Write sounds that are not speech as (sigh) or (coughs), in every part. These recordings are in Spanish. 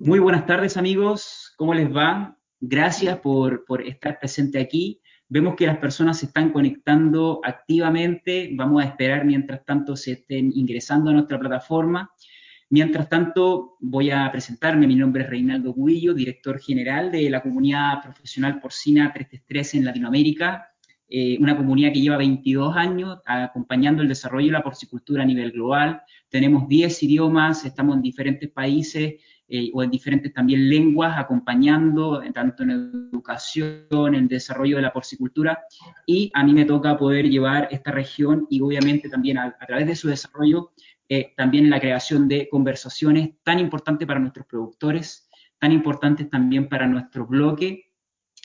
Muy buenas tardes amigos, ¿cómo les va? Gracias por, estar presente aquí. Vemos que las personas se están conectando activamente, vamos a esperar mientras tanto se estén ingresando a nuestra plataforma. Mientras tanto, voy a presentarme. Mi nombre es Reinaldo Cubillo, director general de la comunidad profesional porcina 333 en Latinoamérica, eh, una comunidad que lleva 22 años acompañando el desarrollo de la porcicultura a nivel global. Tenemos 10 idiomas, estamos en diferentes países eh, o en diferentes también lenguas, acompañando tanto en educación, en desarrollo de la porcicultura, y a mí me toca poder llevar esta región y obviamente también a, través de su desarrollo, eh, también la creación de conversaciones tan importantes para nuestros productores, tan importantes también para nuestro bloque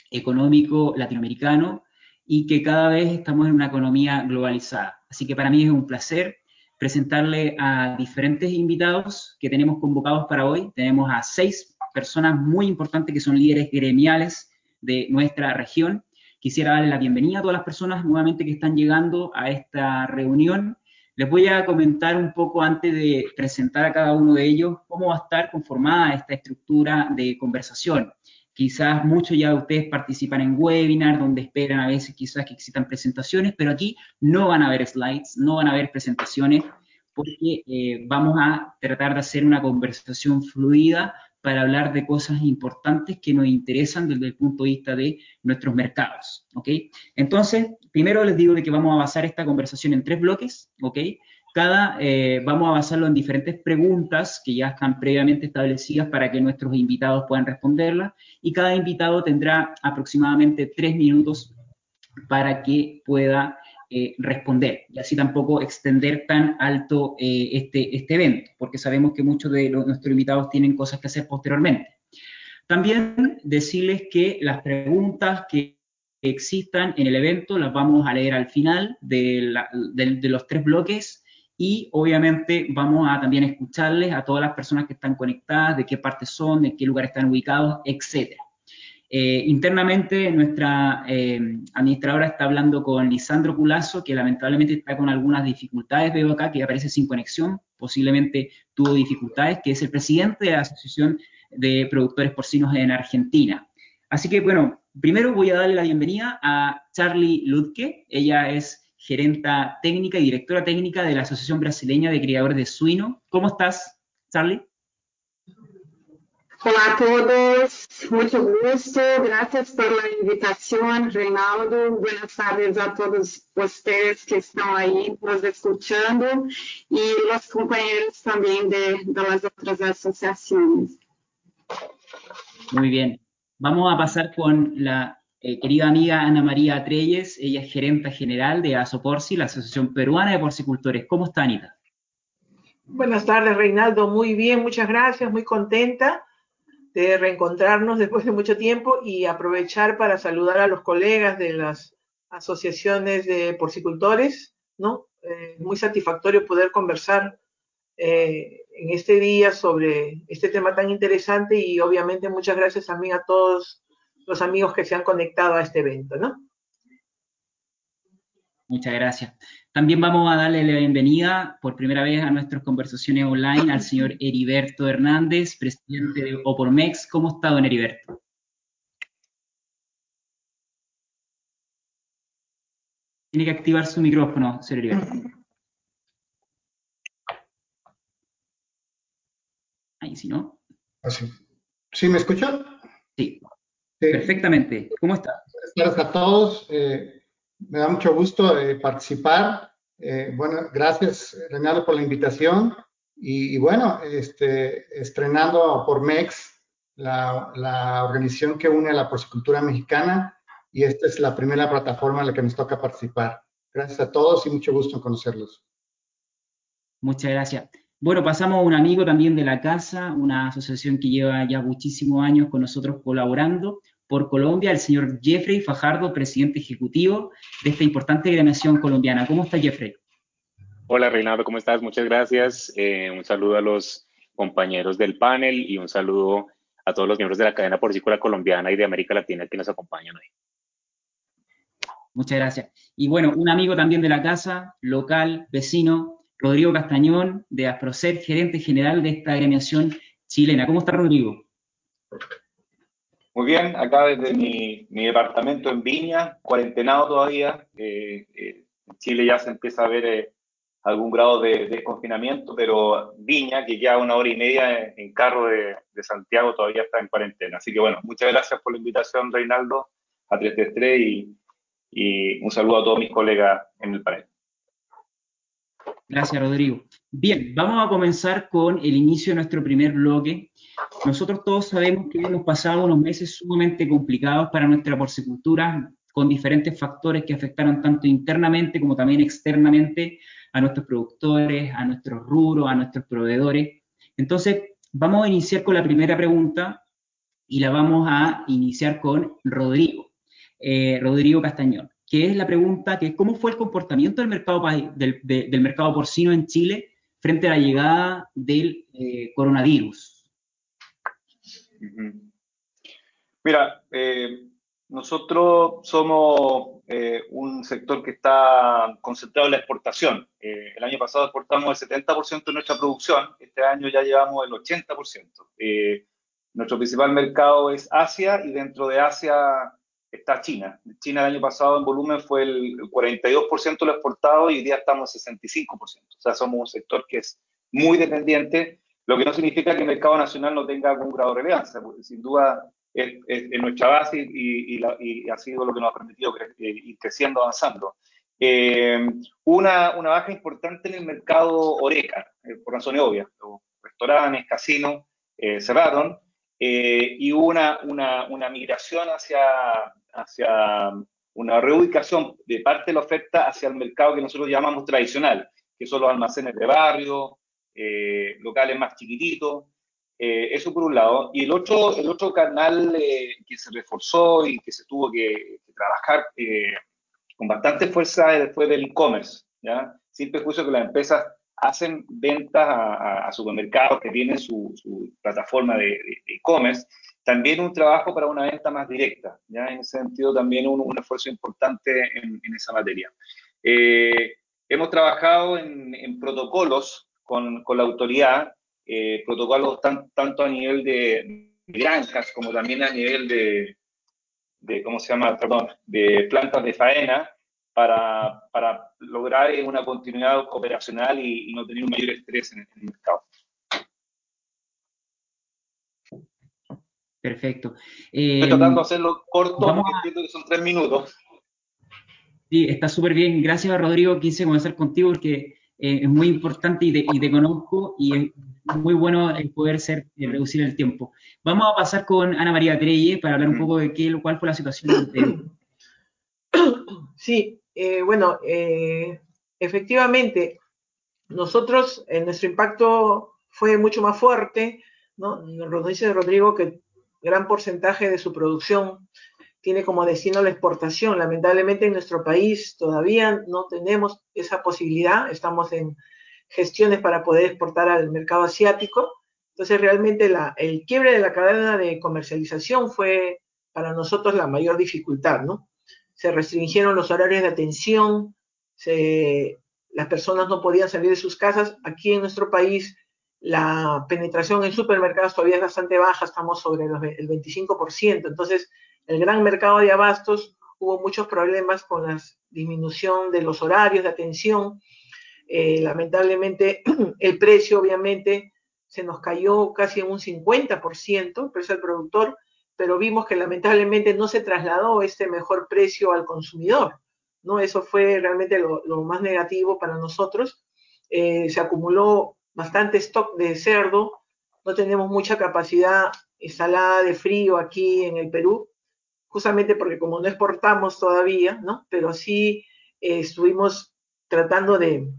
económico latinoamericano, y que cada vez estamos en una economía globalizada. Así que para mí es un placer presentarle a diferentes invitados que tenemos convocados para hoy. Tenemos a seis personas muy importantes que son líderes gremiales de nuestra región. Quisiera darle la bienvenida a todas las personas nuevamente que están llegando a esta reunión. Les voy a comentar un poco antes de presentar a cada uno de ellos cómo va a estar conformada esta estructura de conversación. Quizás muchos ya de ustedes participan en webinar donde esperan a veces quizás que existan presentaciones, pero aquí no van a haber slides, no van a haber presentaciones, porque eh, vamos a tratar de hacer una conversación fluida para hablar de cosas importantes que nos interesan desde el punto de vista de nuestros mercados, ¿ok? Entonces, primero les digo de que vamos a basar esta conversación en tres bloques, ¿ok? Cada, eh, vamos a basarlo en diferentes preguntas que ya están previamente establecidas para que nuestros invitados puedan responderlas y cada invitado tendrá aproximadamente tres minutos para que pueda eh, responder y así tampoco extender tan alto eh, este, este evento, porque sabemos que muchos de nuestros invitados tienen cosas que hacer posteriormente. También decirles que las preguntas que existan en el evento las vamos a leer al final de los tres bloques y obviamente vamos a también escucharles a todas las personas que están conectadas, de qué parte son, de qué lugar están ubicados, etc. Eh, internamente nuestra eh, administradora está hablando con Lisandro Culazo, que lamentablemente está con algunas dificultades, veo acá que aparece sin conexión, posiblemente tuvo dificultades, que es el presidente de la Asociación de Productores Porcinos en Argentina. Así que bueno, primero voy a darle la bienvenida a Charlie Ludke, ella es gerenta técnica y directora técnica de la Asociación Brasileña de Criadores de Suino. ¿Cómo estás, Charlie? Hola a todos, mucho gusto, gracias por la invitación, Reinaldo. Buenas tardes a todos ustedes que están ahí nos escuchando y los compañeros también de, de las otras asociaciones. Muy bien, vamos a pasar con la eh, querida amiga Ana María Atreyes, ella es gerenta general de ASOPORCI, la Asociación Peruana de Porcicultores. ¿Cómo está, Anita? Buenas tardes, Reinaldo. Muy bien, muchas gracias, muy contenta de reencontrarnos después de mucho tiempo y aprovechar para saludar a los colegas de las asociaciones de porcicultores, ¿no? Eh, muy satisfactorio poder conversar eh, en este día sobre este tema tan interesante y obviamente muchas gracias también a todos los amigos que se han conectado a este evento, ¿no? Muchas gracias. También vamos a darle la bienvenida por primera vez a nuestras conversaciones online al señor Heriberto Hernández, presidente de Opormex. ¿Cómo está, don Heriberto? Tiene que activar su micrófono, señor Heriberto. Ahí sí, ¿no? Así. ¿Sí me escuchan? Sí. Perfectamente. ¿Cómo está? Buenas tardes a todos. Eh, me da mucho gusto eh, participar. Eh, bueno, gracias, Renato, por la invitación. Y, bueno, este, estrenando por MEX, la, la, organización que une a la porcicultura mexicana, y esta es la primera plataforma en la que nos toca participar. Gracias a todos y mucho gusto en conocerlos. Muchas gracias. Bueno, pasamos a un amigo también de la casa, una asociación que lleva ya muchísimos años con nosotros colaborando, por Colombia, el señor Jeffrey Fajardo, presidente ejecutivo de esta importante gremiación colombiana. ¿Cómo está Jeffrey? Hola Reinaldo, ¿cómo estás? Muchas gracias. Eh, un saludo a los compañeros del panel y un saludo a todos los miembros de la cadena porcícola colombiana y de América Latina que nos acompañan hoy. Muchas gracias. Y bueno, un amigo también de la casa, local, vecino, Rodrigo Castañón, de Asprocer, gerente general de esta agremiación chilena. ¿Cómo está Rodrigo? Muy bien, acá desde mi, departamento en Viña, cuarentenado todavía. Eh, eh, en Chile ya se empieza a ver eh, algún grado de, desconfinamiento, pero Viña, que ya una hora y media en, carro de, Santiago, todavía está en cuarentena. Así que bueno, muchas gracias por la invitación, Reinaldo, a 333 y, y un saludo a todos mis colegas en el panel. Gracias, Rodrigo. Bien, vamos a comenzar con el inicio de nuestro primer bloque. Nosotros todos sabemos que hemos pasado unos meses sumamente complicados para nuestra porcicultura, con diferentes factores que afectaron tanto internamente como también externamente a nuestros productores, a nuestros rubros, a nuestros proveedores. Entonces, vamos a iniciar con la primera pregunta y la vamos a iniciar con Rodrigo, eh, Rodrigo Castañón que es la pregunta que cómo fue el comportamiento del mercado, del, mercado porcino en Chile frente a la llegada del eh, coronavirus. Mira, eh, nosotros somos eh, un sector que está concentrado en la exportación. el año pasado exportamos el 70% de nuestra producción, este año ya llevamos el 80%. nuestro principal mercado es Asia y dentro de Asia está China. China el año pasado en volumen fue el 42% de lo exportado y hoy día estamos en 65%. O sea, somos un sector que es muy dependiente, lo que no significa que el mercado nacional no tenga algún grado de relevancia, porque sin duda es, nuestra base y, ha sido lo que nos ha permitido eh, ir creciendo, avanzando. Eh, una, una, baja importante en el mercado Oreca, eh, por razones obvias. Los restaurantes, casinos cerraron y hubo una, una, una migración hacia hacia una reubicación de parte de la oferta hacia el mercado que nosotros llamamos tradicional, que son los almacenes de barrio, eh, locales más chiquititos. Eh, eso por un lado. Y el otro, el otro canal eh, que se reforzó y que se tuvo que, trabajar con bastante fuerza fue del e-commerce. Sin perjuicio que las empresas hacen ventas a, supermercados que tienen su, plataforma de e-commerce, también un trabajo para una venta más directa, ¿ya? En ese sentido también un, esfuerzo importante en, esa materia. Eh, hemos trabajado en, protocolos con, la autoridad, eh, protocolos tanto a nivel de granjas como también a nivel de, de, ¿cómo se llama? Perdón, de plantas de faena, para, lograr una continuidad operacional y, no tener un mayor estrés en el mercado. Perfecto. Estoy tratando de hacerlo corto, porque entiendo que son tres minutos. Sí, está súper bien. Gracias, Rodrigo. Quise comenzar contigo porque eh, es muy importante y te, conozco y es muy bueno el poder ser, reducir el tiempo. Vamos a pasar con Ana María Trelle para hablar un poco de qué, cuál fue la situación del (coughs) Sí, eh, bueno, eh, efectivamente, nosotros, nuestro impacto fue mucho más fuerte, ¿no? Nos dice Rodrigo que gran porcentaje de su producción tiene como destino la exportación. Lamentablemente en nuestro país todavía no tenemos esa posibilidad, estamos en gestiones para poder exportar al mercado asiático. Entonces realmente el quiebre de la cadena de comercialización fue para nosotros la mayor dificultad, ¿no? Se restringieron los horarios de atención, las personas no podían salir de sus casas. Aquí en nuestro país la penetración en supermercados todavía es bastante baja, estamos sobre el 25%. Entonces, el gran mercado de abastos hubo muchos problemas con la disminución de los horarios de atención. Eh, lamentablemente, (clears throat) el precio, obviamente, se nos cayó casi en un 50%, el precio al productor, pero vimos que lamentablemente no se trasladó este mejor precio al consumidor. ¿no? Eso fue realmente lo, más negativo para nosotros. Eh, se acumuló bastante stock de cerdo, no tenemos mucha capacidad instalada de frío aquí en el Perú, justamente porque como no exportamos todavía, ¿no? Pero sí eh, estuvimos tratando de,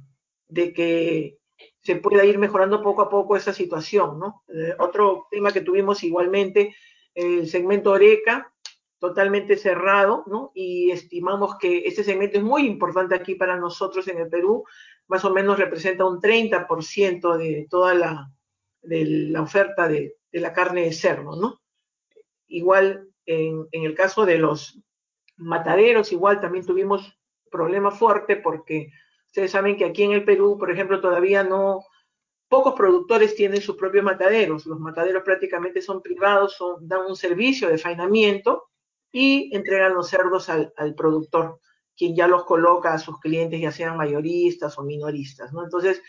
que se pueda ir mejorando poco a poco esa situación, ¿no? Eh, otro tema que tuvimos igualmente, el segmento Oreca, totalmente cerrado, ¿no? Y estimamos que este segmento es muy importante aquí para nosotros en el Perú, más o menos representa un 30% de toda la, de la oferta de, la carne de cerdo, ¿no? Igual en, el caso de los mataderos, igual también tuvimos problema fuerte porque ustedes saben que aquí en el Perú, por ejemplo, todavía no, pocos productores tienen sus propios mataderos. Los mataderos prácticamente son privados, son, dan un servicio de faenamiento y entregan los cerdos al, al, productor, quien ya los coloca a sus clientes, ya sean mayoristas o minoristas. ¿no? Entonces,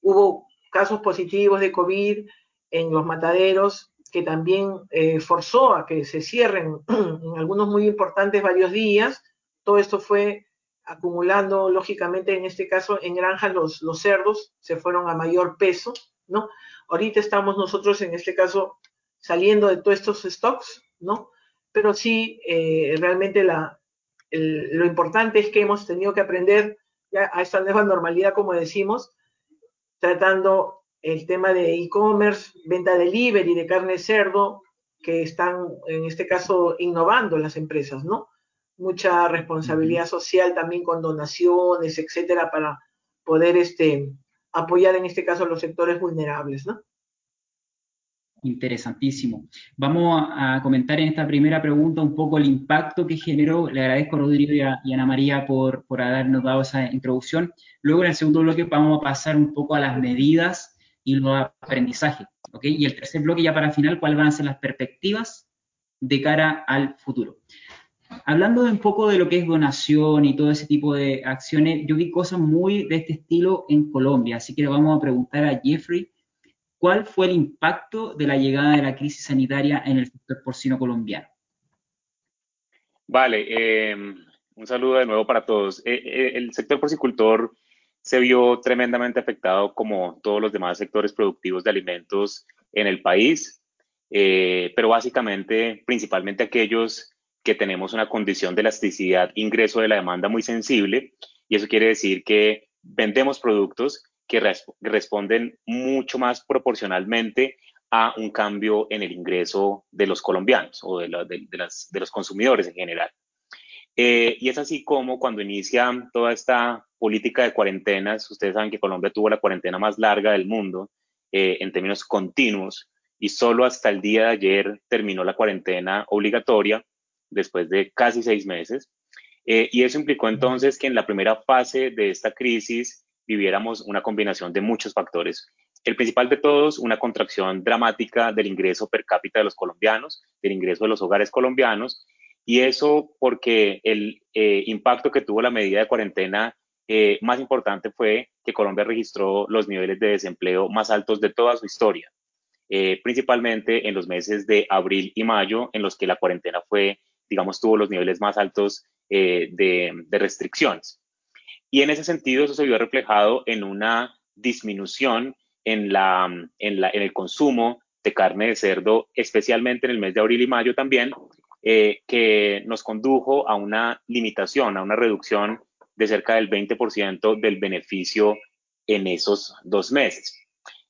hubo casos positivos de COVID en los mataderos que también eh, forzó a que se cierren (clears throat) en algunos muy importantes varios días. Todo esto fue acumulando, lógicamente, en este caso, en granjas los, los cerdos se fueron a mayor peso, ¿no? Ahorita estamos nosotros, en este caso, saliendo de todos estos stocks, ¿no? Pero sí, eh, realmente la, el, lo importante es que hemos tenido que aprender ya a esta nueva normalidad, como decimos, tratando el tema de e-commerce, venta delivery de carne de cerdo, que están, en este caso, innovando las empresas, ¿no? Mucha responsabilidad social también con donaciones, etcétera, para poder este, apoyar en este caso a los sectores vulnerables, ¿no? Interesantísimo. Vamos a comentar en esta primera pregunta un poco el impacto que generó. Le agradezco a Rodrigo y a, y Ana María por, por habernos dado esa introducción. Luego, en el segundo bloque, vamos a pasar un poco a las medidas y los aprendizajes. ¿ok? Y el tercer bloque, ya para final, cuáles van a ser las perspectivas de cara al futuro. Hablando un poco de lo que es donación y todo ese tipo de acciones, yo vi cosas muy de este estilo en Colombia, así que le vamos a preguntar a Jeffrey ¿Cuál fue el impacto de la llegada de la crisis sanitaria en el sector porcino colombiano? Vale, eh, un saludo de nuevo para todos. Eh, eh, el sector porcicultor se vio tremendamente afectado como todos los demás sectores productivos de alimentos en el país, eh, pero básicamente, principalmente aquellos que tenemos una condición de elasticidad ingreso de la demanda muy sensible, y eso quiere decir que vendemos productos que responden mucho más proporcionalmente a un cambio en el ingreso de los colombianos o de, la, de, de, las, de los consumidores en general. Eh, y es así como cuando inicia toda esta política de cuarentenas, ustedes saben que Colombia tuvo la cuarentena más larga del mundo eh, en términos continuos y solo hasta el día de ayer terminó la cuarentena obligatoria después de casi seis meses. Eh, y eso implicó entonces que en la primera fase de esta crisis viviéramos una combinación de muchos factores. El principal de todos, una contracción dramática del ingreso per cápita de los colombianos, del ingreso de los hogares colombianos, y eso porque el eh, impacto que tuvo la medida de cuarentena eh, más importante fue que Colombia registró los niveles de desempleo más altos de toda su historia, eh, principalmente en los meses de abril y mayo, en los que la cuarentena fue, digamos, tuvo los niveles más altos de restricciones. Y en ese sentido, eso se vio reflejado en una disminución en, la, en, la, en el consumo de carne de cerdo, especialmente en el mes de abril y mayo también, eh, que nos condujo a una limitación, a una reducción de cerca del 20% del beneficio en esos dos meses.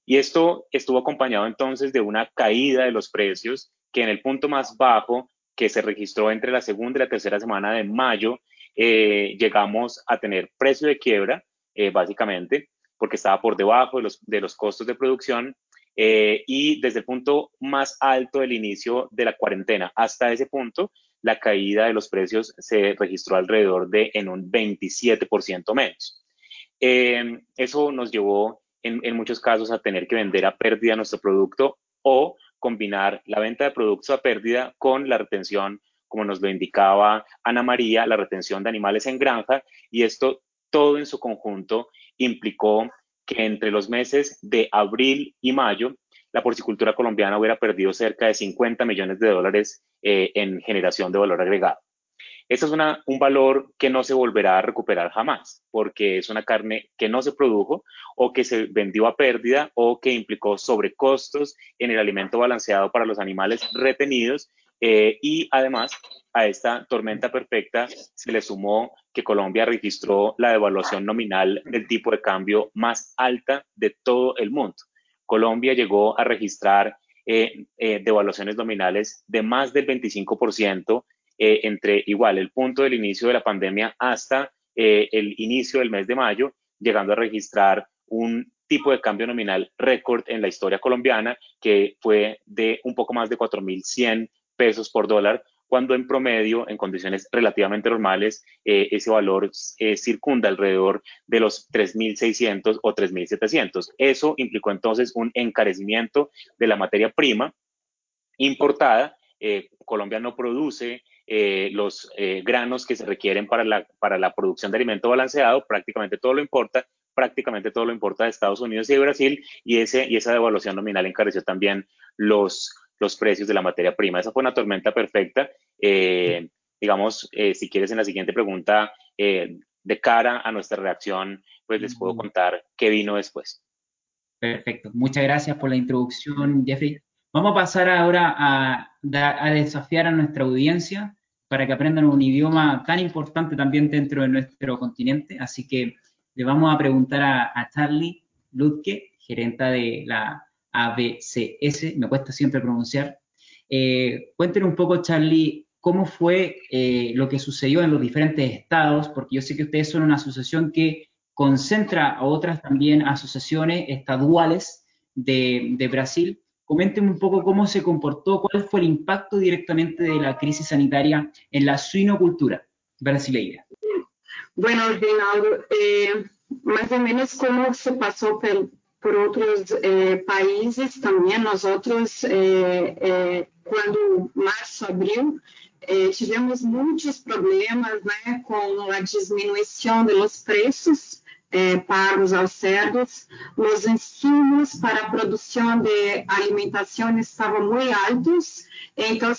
Y esto estuvo acompañado entonces de una caída de los precios que en el punto más bajo que se registró entre la segunda y la tercera semana de mayo eh, llegamos a tener precio de quiebra, eh, básicamente, porque estaba por debajo de los, de los costos de producción. Eh, y desde el punto más alto del inicio de la cuarentena hasta ese punto, la caída de los precios se registró alrededor de en un 27% menos. Eh, eso nos llevó en, en muchos casos a tener que vender a pérdida nuestro producto o combinar la venta de productos a pérdida con la retención como nos lo indicaba Ana María, la retención de animales en granja, y esto todo en su conjunto implicó que entre los meses de abril y mayo, la porcicultura colombiana hubiera perdido cerca de 50 millones de dólares eh, en generación de valor agregado. Este es un valor que no se volverá a recuperar jamás, porque es una carne que no se produjo o que se vendió a pérdida o que implicó sobrecostos en el alimento balanceado para los animales retenidos eh, y además a esta tormenta perfecta se le sumó que Colombia registró la devaluación nominal del tipo de cambio más alta de todo el mundo. Colombia llegó a registrar eh, eh, devaluaciones nominales de más del 25% eh, entre igual el punto del inicio de la pandemia hasta eh, el inicio del mes de mayo, llegando a registrar un tipo de cambio nominal récord en la historia colombiana, que fue de un poco más de 4.100 pesos por dólar, cuando en promedio, en condiciones relativamente normales, eh, ese valor eh, circunda alrededor de los 3.600 o 3.700. Eso implicó entonces un encarecimiento de la materia prima importada. Colombia no produce los granos que se requieren para la, para la producción de alimento balanceado, prácticamente todo lo importa, prácticamente todo lo importa de Estados Unidos y de Brasil, y, ese, y esa devaluación nominal encareció también los, los precios de la materia prima. Esa fue una tormenta perfecta. Eh, digamos, eh, si quieres en la siguiente pregunta, eh, de cara a nuestra reacción, pues les puedo contar qué vino después. Perfecto. Muchas gracias por la introducción, Jeffrey. Vamos a pasar ahora a, a desafiar a nuestra audiencia para que aprendan un idioma tan importante también dentro de nuestro continente. Así que le vamos a preguntar a, Charlie Ludke, gerenta de la ABCS, me cuesta siempre pronunciar. Eh, cuéntenos un poco, Charlie, cómo fue eh, lo que sucedió en los diferentes estados, porque yo sé que ustedes son una asociación que concentra a otras también asociaciones estaduales de, Brasil. Coméntenme un poco cómo se comportó, cuál fue el impacto directamente de la crisis sanitaria en la suinocultura brasileña. Bueno, Reinaldo, eh, mais ou menos como se passou por, por outros eh, países também, nós outros, eh, eh quando março, abril, eh, tivemos muitos problemas né, com a diminuição dos preços eh, pagos aos cerdos, os insumos para a produção de alimentação estavam muito altos, então,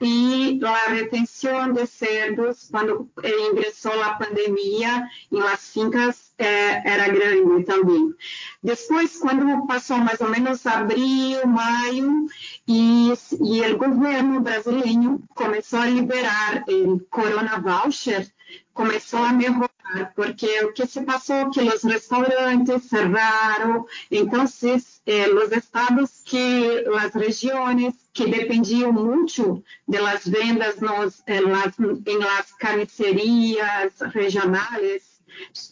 e a retenção de cerdos, quando ingressou a pandemia, em las fincas é, era grande também. Depois, quando passou mais ou menos abril, maio, e, e o governo brasileiro começou a liberar o Corona Voucher, começou a melhorar, porque o que se passou que os restaurantes cerraram, então eh, os estados que as regiões que dependiam muito das vendas nos, em, las, em las carnicerias regionais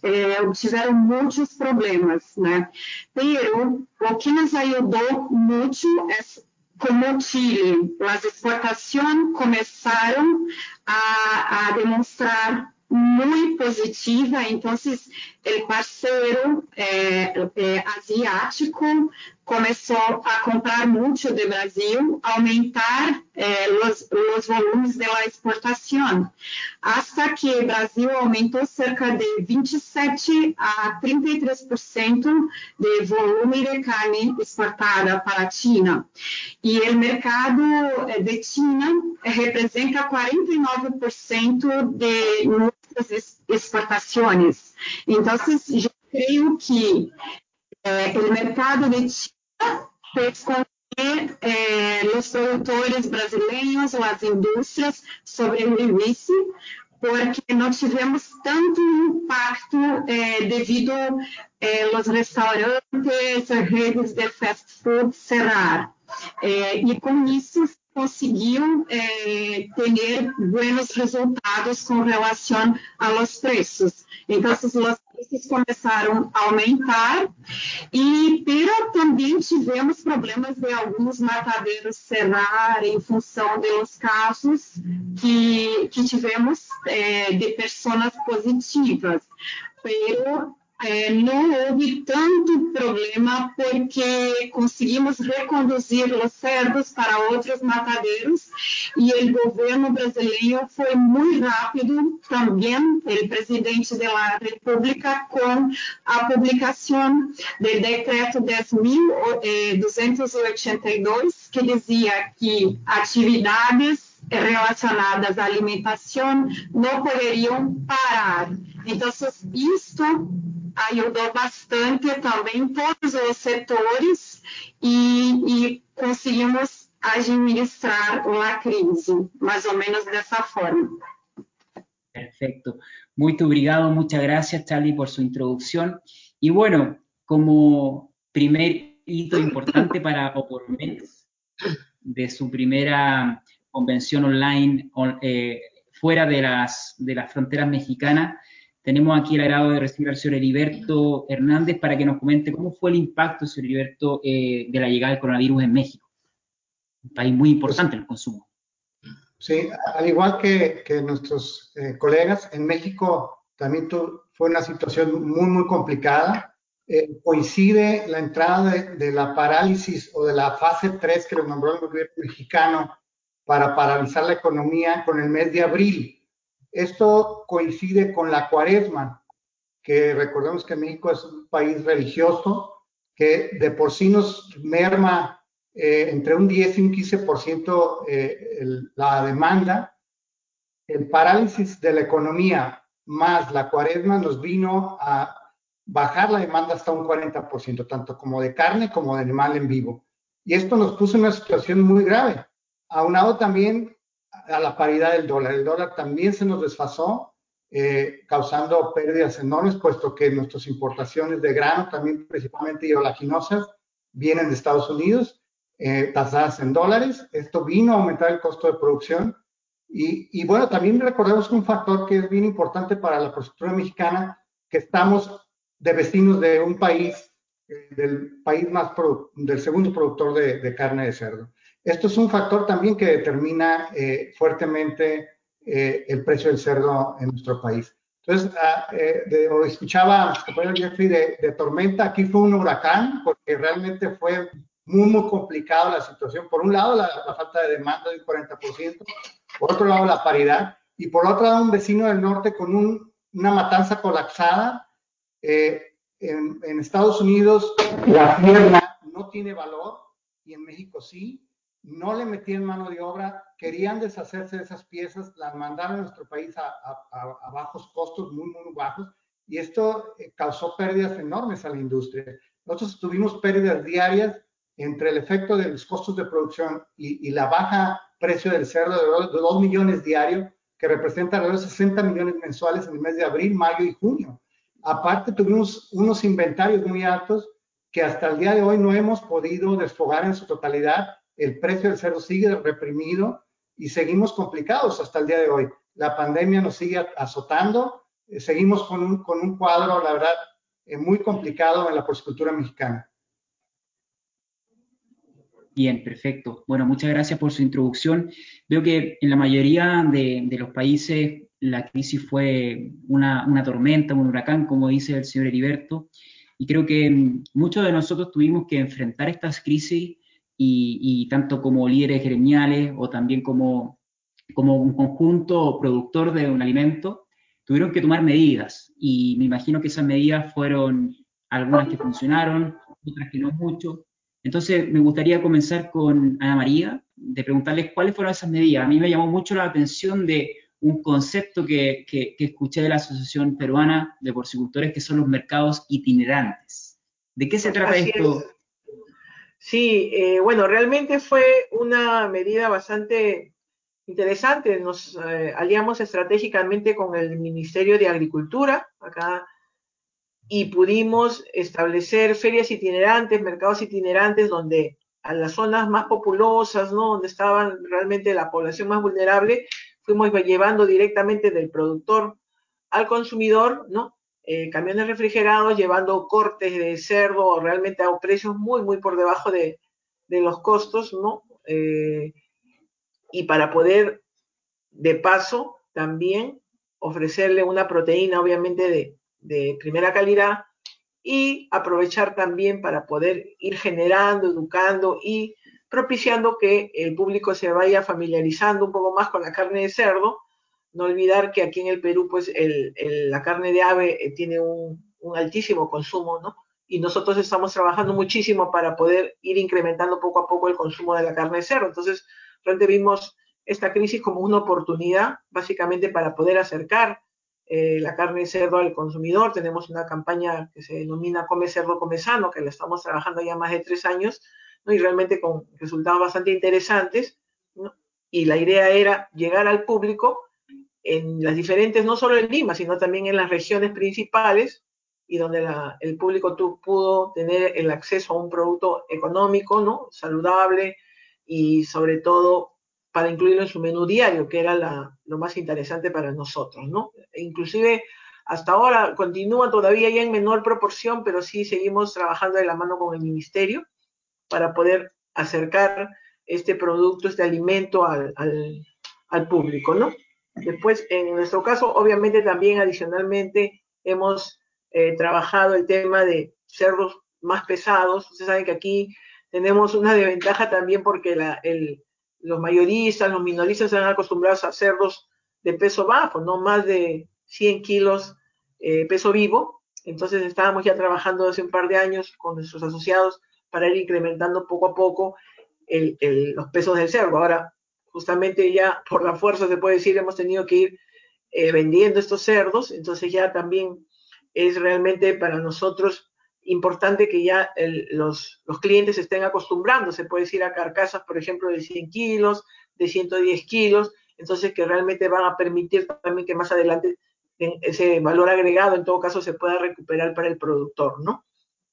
eh, tiveram muitos problemas, né? Pero o que nos ajudou muito é como Chile, as exportações começaram a, a demonstrar muito positiva, então o parceiro é, é, asiático começou a comprar muito do Brasil, aumentar eh, os, os, volumes da exportação, hasta que o Brasil aumentou cerca de 27 a 33% de volume de carne exportada para a China. E o mercado de China representa 49% de nossas exportações. Então, eu creio que eh, o mercado de China com que eh, os produtores brasileiros, as indústrias sobrevivessem, porque não tivemos tanto impacto eh, devido eh, os restaurantes, redes de fast food cerrar. Eh, e com isso conseguiu eh, ter bons resultados com relação aos preços. Então, os preços começaram a aumentar e pero também tivemos problemas de alguns matadeiros cerrar em função dos casos que, que tivemos eh, de pessoas positivas. Pero é, não houve tanto problema porque conseguimos reconduzir os cerdos para outros matadeiros e o governo brasileiro foi muito rápido também, o presidente da República, com a publicação do decreto 10.282, que dizia que atividades relacionadas à alimentação não poderiam parar. Então, isto ajudou bastante também todos os setores e, e conseguimos administrar a crise, mais ou menos dessa forma. Perfecto. Muito obrigado, muchas gracias Charlie por su introducción. Y bueno, como primer hito importante para Opormex, de su primera convención online eh, fuera de las, de las fronteras mexicanas, tenemos aquí el agrado de recibir al señor Heriberto Hernández para que nos comente cómo fue el impacto, señor Heriberto, eh, de la llegada del coronavirus en México, un país muy importante en el consumo. Sí, al igual que, que nuestros eh, colegas, en México también tu, fue una situación muy, muy complicada. Eh, coincide la entrada de, de, la parálisis o de la fase 3 que lo nombró el gobierno mexicano para paralizar la economía con el mes de abril. Esto coincide con la cuaresma, que recordemos que México es un país religioso, que de por sí nos merma eh, entre un 10 y un 15% eh, el, la demanda. El parálisis de la economía más la cuaresma nos vino a bajar la demanda hasta un 40%, tanto como de carne como de animal en vivo. Y esto nos puso en una situación muy grave, aunado también a la paridad del dólar. El dólar también se nos desfasó, eh, causando pérdidas enormes, puesto que nuestras importaciones de grano, también principalmente oleaginosas, vienen de Estados Unidos, eh, tasadas en dólares. Esto vino a aumentar el costo de producción. Y, y, bueno, también recordemos un factor que es bien importante para la productora mexicana, que estamos de vecinos de un país, eh, del país más, del segundo productor de, de, carne de cerdo. Esto es un factor también que determina eh, fuertemente eh, el precio del cerdo en nuestro país. Entonces, ah, eh, de, o escuchaba Jeffrey de, de, tormenta, aquí fue un huracán, porque realmente fue muy, muy complicado la situación. Por un lado, la, la falta de demanda del 40%, por otro lado, la paridad, y por otro lado, un vecino del norte con un, una matanza colapsada. Eh, en, en, Estados Unidos la tierra no tiene valor y en México sí. No le metían mano de obra, querían deshacerse de esas piezas, las mandaron a nuestro país a, bajos costos, muy, muy bajos, y esto eh, causó pérdidas enormes a la industria. Nosotros tuvimos pérdidas diarias entre el efecto de los costos de producción y, y la baja precio del cerdo de 2 millones diarios, que representa alrededor de 60 millones mensuales en el mes de abril, mayo y junio. Aparte, tuvimos unos inventarios muy altos que hasta el día de hoy no hemos podido desfogar en su totalidad. El precio del cerdo sigue reprimido y seguimos complicados hasta el día de hoy. La pandemia nos sigue azotando. Eh, seguimos con un, con un cuadro, la verdad, eh, muy complicado en la porcicultura mexicana. Bien, perfecto. Bueno, muchas gracias por su introducción. Veo que en la mayoría de, de los países la crisis fue una, una, tormenta, un huracán, como dice el señor Heriberto, y creo que mm, muchos de nosotros tuvimos que enfrentar estas crisis y, y tanto como líderes gremiales o también como, como un conjunto productor de un alimento, tuvieron que tomar medidas y me imagino que esas medidas fueron algunas que funcionaron, otras que no mucho, entonces, me gustaría comenzar con Ana María, de preguntarles cuáles fueron esas medidas. A mí me llamó mucho la atención de un concepto que, que, que escuché de la Asociación Peruana de Porcicultores, que son los mercados itinerantes. ¿De qué se trata Así esto? Es. Sí, eh, bueno, realmente fue una medida bastante interesante. Nos eh, aliamos estratégicamente con el Ministerio de Agricultura, acá y pudimos establecer ferias itinerantes, mercados itinerantes, donde a las zonas más populosas, ¿no? donde estaban realmente la población más vulnerable, fuimos llevando directamente del productor al consumidor, ¿no? Eh, camiones refrigerados llevando cortes de cerdo realmente a precios muy, muy por debajo de, de los costos, ¿no? Eh, y para poder, de paso, también ofrecerle una proteína, obviamente, de, de primera calidad y aprovechar también para poder ir generando, educando y propiciando que el público se vaya familiarizando un poco más con la carne de cerdo. No olvidar que aquí en el Perú, pues la carne de ave eh, tiene un, un, altísimo consumo, ¿no? Y nosotros estamos trabajando muchísimo para poder ir incrementando poco a poco el consumo de la carne de cerdo. Entonces, realmente vimos esta crisis como una oportunidad, básicamente para poder acercar eh, la carne de cerdo al consumidor. Tenemos una campaña que se denomina Come Cerdo, Come Sano, que la estamos trabajando ya más de tres años, ¿no? y realmente con resultados bastante interesantes. ¿no? Y la idea era llegar al público en las diferentes, no solo en Lima, sino también en las regiones principales, y donde la, el público pudo tener el acceso a un producto económico, ¿no? saludable y sobre todo para incluirlo en su menú diario, que era la, lo más interesante para nosotros, ¿no? E inclusive hasta ahora continúa todavía ya en menor proporción, pero sí seguimos trabajando de la mano con el ministerio para poder acercar este producto, este alimento al, al, al público, ¿no? Después, en nuestro caso, obviamente también adicionalmente hemos eh, trabajado el tema de cerdos más pesados. Ustedes saben que aquí tenemos una desventaja también porque los mayoristas, los minoristas se han acostumbrado a cerdos de peso bajo, no más de 100 kilos eh, peso vivo. Entonces estábamos ya trabajando hace un par de años con nuestros asociados para ir incrementando poco a poco los pesos del cerdo. Ahora, justamente ya por la fuerza se puede decir, hemos tenido que ir eh, vendiendo estos cerdos, entonces ya también es realmente para nosotros importante que ya los, los, clientes estén acostumbrando, se puede decir a carcasas, por ejemplo, de 100 kilos, de 110 kilos, entonces que realmente van a permitir también que más adelante ese valor agregado en todo caso se pueda recuperar para el productor, ¿no?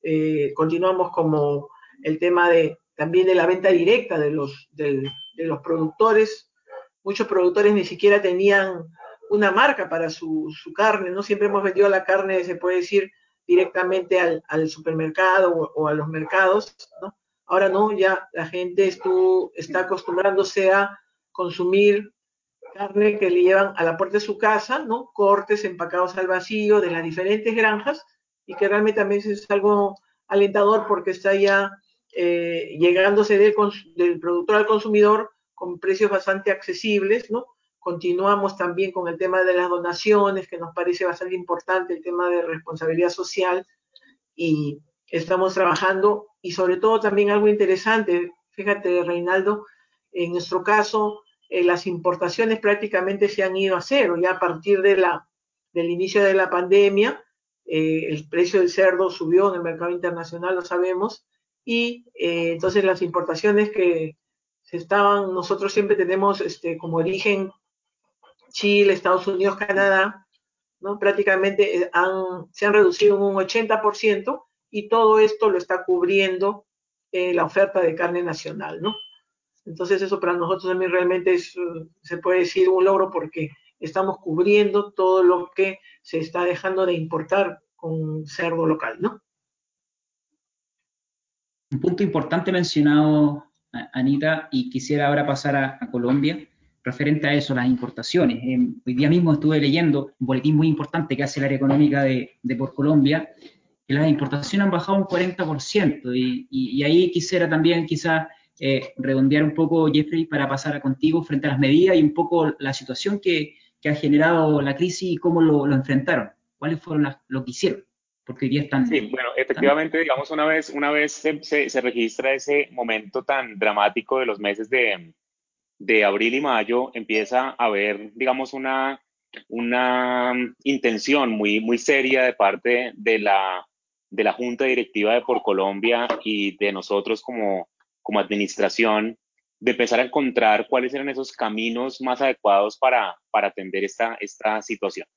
Eh, continuamos como el tema de también de la venta directa de los, de, los productores. Muchos productores ni siquiera tenían una marca para su, carne, ¿no? Siempre hemos vendido la carne, se puede decir, directamente al, supermercado o, a los mercados. Ahora no, ya la gente está acostumbrándose a consumir carne que le llevan a la puerta de su casa, ¿no? Cortes empacados al vacío de las diferentes granjas y que realmente también es algo alentador porque está ya eh, llegándose del, del, productor al consumidor con precios bastante accesibles, ¿no? Continuamos también con el tema de las donaciones, que nos parece bastante importante, el tema de responsabilidad social, y estamos trabajando, y sobre todo también algo interesante, fíjate, Reinaldo, en nuestro caso, eh, las importaciones prácticamente se han ido a cero, ya a partir de la, del inicio de la pandemia, eh, el precio del cerdo subió en el mercado internacional, lo sabemos, y eh, entonces las importaciones que se estaban, nosotros siempre tenemos este, como origen Chile, Estados Unidos, Canadá, ¿no? prácticamente eh, han, se han reducido un 80% y todo esto lo está cubriendo eh, la oferta de carne nacional. ¿no? Entonces eso para nosotros también realmente es, se puede decir un logro porque estamos cubriendo todo lo que se está dejando de importar con cerdo local, ¿no? Un punto importante mencionado, Anita, y quisiera ahora pasar a, Colombia, referente a eso, las importaciones. Eh, hoy día mismo estuve leyendo un boletín muy importante que hace el área económica de, Por Colombia, que las importaciones han bajado un 40%, y, y, ahí quisiera también quizás eh, redondear un poco, Jeffrey, para pasar a contigo frente a las medidas y un poco la situación que, ha generado la crisis y cómo lo, enfrentaron. ¿Cuáles fueron las, lo que hicieron? Porque hoy día están... Sí, bueno, efectivamente, digamos, una vez, una vez se, se, registra ese momento tan dramático de los meses de, de abril y mayo, empieza a haber, digamos, una, una intención muy, muy seria de parte de la, de la Junta Directiva de Por Colombia y de nosotros como, como administración de empezar a encontrar cuáles eran esos caminos más adecuados para, para atender esta, esta situación.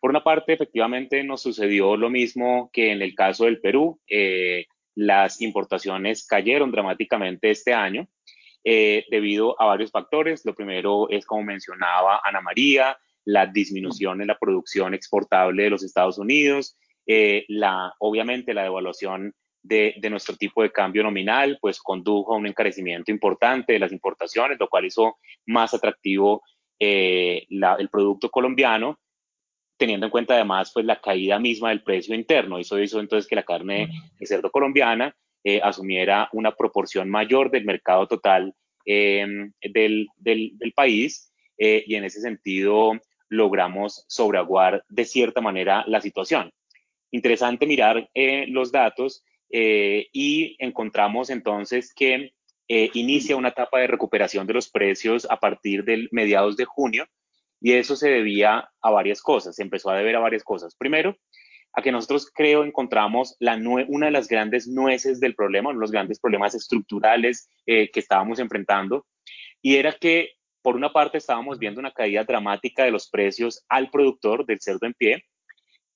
Por una parte, efectivamente, nos sucedió lo mismo que en el caso del Perú. Eh, las importaciones cayeron dramáticamente este año eh, debido a varios factores. Lo primero es, como mencionaba Ana María, la disminución en la producción exportable de los Estados Unidos, eh, la, obviamente la devaluación de, nuestro tipo de cambio nominal, pues condujo a un encarecimiento importante de las importaciones, lo cual hizo más atractivo el producto colombiano teniendo en cuenta además pues la caída misma del precio interno. Eso hizo entonces que la carne de cerdo colombiana eh, asumiera una proporción mayor del mercado total em, del, del, país eh, y en ese sentido logramos sobreaguar de cierta manera la situación. Interesante mirar eh, los datos y encontramos entonces que inicia una etapa de recuperación de los precios a partir del mediados de junio y eso se debía a varias cosas, se empezó a deber a varias cosas. Primero, a que nosotros creo encontramos una de las grandes nueces del problema, uno de los grandes problemas estructurales eh, que estábamos enfrentando, y era que por una parte estábamos viendo una caída dramática de los precios al productor del cerdo en pie,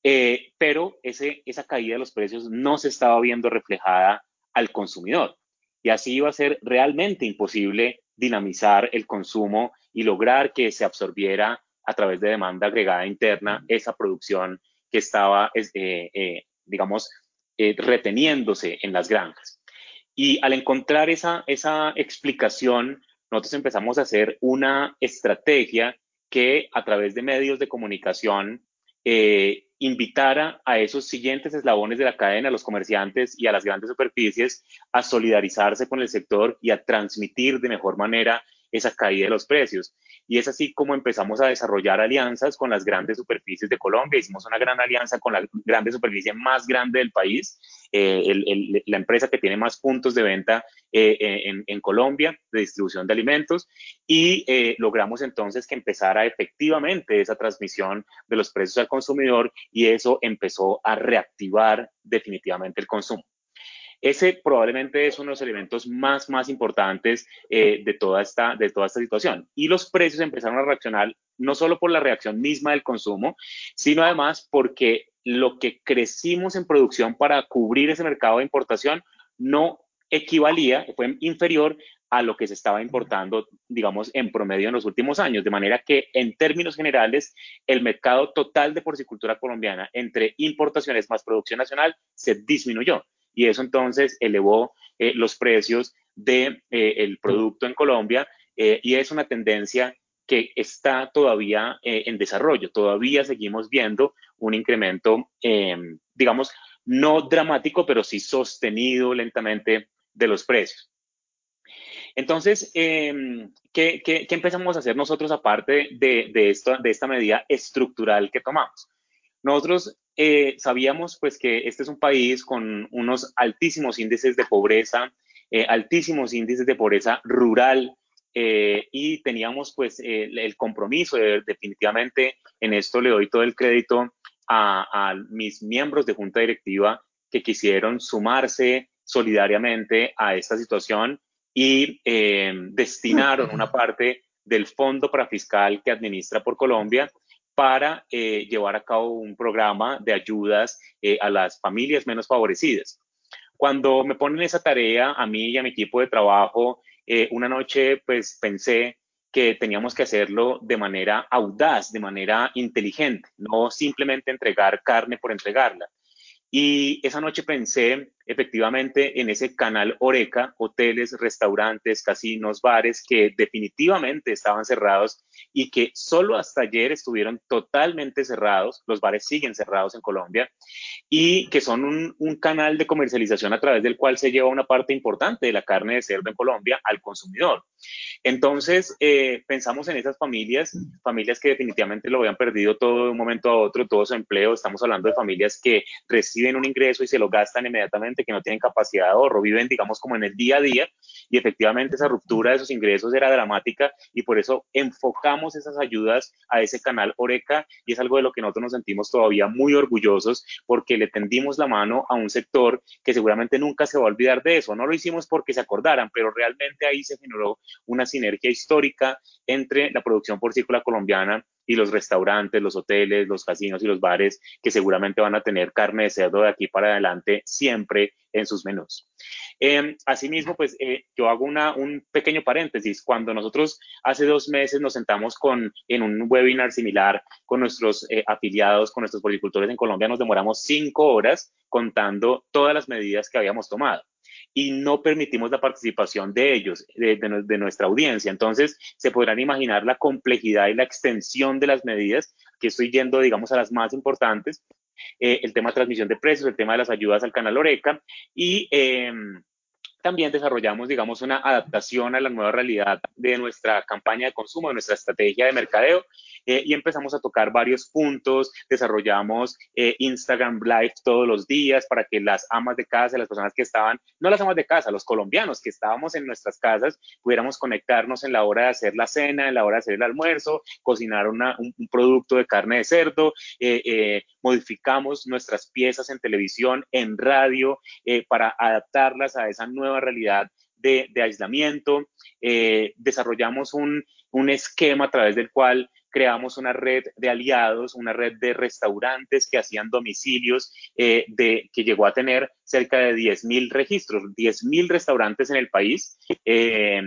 eh, pero ese, esa caída de los precios no se estaba viendo reflejada al consumidor. Y así iba a ser realmente imposible dinamizar el consumo y lograr que se absorbiera a través de demanda agregada interna esa producción que estaba, eh, eh, digamos, eh, reteniéndose en las granjas. Y al encontrar esa, esa explicación, nosotros empezamos a hacer una estrategia que a través de medios de comunicación eh, invitara a esos siguientes eslabones de la cadena, a los comerciantes y a las grandes superficies, a solidarizarse con el sector y a transmitir de mejor manera esa caída de los precios. Y es así como empezamos a desarrollar alianzas con las grandes superficies de Colombia. Hicimos una gran alianza con la grande superficie más grande del país, eh, la empresa que tiene más puntos de venta eh, en, en, Colombia de distribución de alimentos y eh, logramos entonces que empezara efectivamente esa transmisión de los precios al consumidor y eso empezó a reactivar definitivamente el consumo. Ese probablemente es uno de los elementos más, más importantes eh, de, toda esta, de toda esta situación. Y los precios empezaron a reaccionar no solo por la reacción misma del consumo, sino además porque lo que crecimos en producción para cubrir ese mercado de importación no equivalía, fue inferior a lo que se estaba importando, digamos, en promedio en los últimos años. De manera que, en términos generales, el mercado total de porcicultura colombiana entre importaciones más producción nacional se disminuyó y eso entonces elevó eh, los precios del de, eh, producto en Colombia eh, y es una tendencia que está todavía en desarrollo. Todavía seguimos viendo un incremento, em, digamos, no dramático, pero sí sostenido lentamente de los precios. Entonces, em, ¿qué, empezamos a hacer nosotros aparte de, de esta medida estructural que tomamos? Nosotros eh, sabíamos pues que este es un país con unos altísimos índices de pobreza, eh, altísimos índices de pobreza rural eh, y teníamos pues el compromiso de, definitivamente en esto le doy todo el crédito a, a mis miembros de junta directiva que quisieron sumarse solidariamente a esta situación y destinaron una parte del fondo para fiscal que administra por Colombia para eh, llevar a cabo un programa de ayudas eh, a las familias menos favorecidas. Cuando me ponen esa tarea a mí y a mi equipo de trabajo, eh, una noche pues pensé que teníamos que hacerlo de manera audaz, de manera inteligente, no simplemente entregar carne por entregarla. Y esa noche pensé efectivamente en ese canal Oreca, hoteles, restaurantes, casinos, bares que definitivamente estaban cerrados y que solo hasta ayer estuvieron totalmente cerrados, los bares siguen cerrados en Colombia, y que son un, un canal de comercialización a través del cual se lleva una parte importante de la carne de cerdo en Colombia al consumidor. Entonces, eh, pensamos en esas familias, familias que definitivamente lo habían perdido todo de un momento a otro, todo su empleo, estamos hablando de familias que reciben un ingreso y se lo gastan inmediatamente, que no tienen capacidad de ahorro, viven, digamos, como en el día a día, y efectivamente esa ruptura de esos ingresos era dramática y por eso enfocamos esas ayudas a ese canal Oreca y es algo de lo que nosotros nos sentimos todavía muy orgullosos porque le tendimos la mano a un sector que seguramente nunca se va a olvidar de eso. No lo hicimos porque se acordaran, pero realmente ahí se generó una sinergia histórica entre la producción porcícola colombiana y los restaurantes, los hoteles, los casinos y los bares que seguramente van a tener carne de cerdo de aquí para adelante siempre en sus menús. Eh, asimismo, pues eh, yo hago una, un pequeño paréntesis. Cuando nosotros hace dos meses nos sentamos con, en un webinar similar con nuestros eh, afiliados, con nuestros policultores en Colombia, nos demoramos cinco horas contando todas las medidas que habíamos tomado y no permitimos la participación de ellos, de, de, de, nuestra audiencia. Entonces, se podrán imaginar la complejidad y la extensión de las medidas, que estoy yendo, digamos, a las más importantes, eh, el tema de transmisión de precios, el tema de las ayudas al canal Oreca y... Eh, también desarrollamos, digamos, una adaptación a la nueva realidad de nuestra campaña de consumo, de nuestra estrategia de mercadeo, eh, y empezamos a tocar varios puntos, desarrollamos eh, Instagram Live todos los días para que las amas de casa, las personas que estaban, no las amas de casa, los colombianos que estábamos en nuestras casas, pudiéramos conectarnos en la hora de hacer la cena, en la hora de hacer el almuerzo, cocinar una, un, un, producto de carne de cerdo, eh, eh modificamos nuestras piezas en televisión, en radio, eh, para adaptarlas a esa nueva realidad de, aislamiento. Eh, desarrollamos un, esquema a través del cual creamos una red de aliados, una red de restaurantes que hacían domicilios, eh, de, que llegó a tener cerca de 10.000 registros, 10.000 restaurantes en el país. Eh,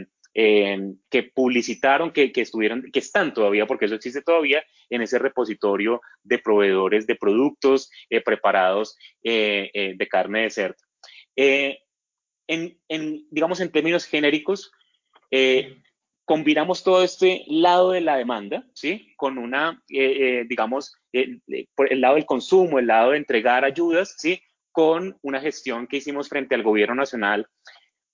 que publicitaron, que, estuvieron, que están todavía, porque eso existe todavía, en ese repositorio de proveedores de productos preparados de carne de cerdo. Eh, en, en, digamos, en términos genéricos, eh, combinamos todo este lado de la demanda, ¿sí? Con una, eh, eh, digamos, por el lado del consumo, el lado de entregar ayudas, ¿sí? Con una gestión que hicimos frente al gobierno nacional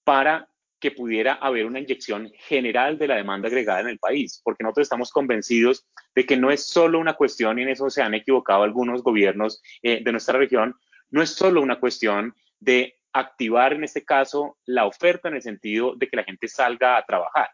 para que pudiera haber una inyección general de la demanda agregada en el país, porque nosotros estamos convencidos de que no es solo una cuestión, y en eso se han equivocado algunos gobiernos de nuestra región, no es solo una cuestión de activar en este caso la oferta en el sentido de que la gente salga a trabajar,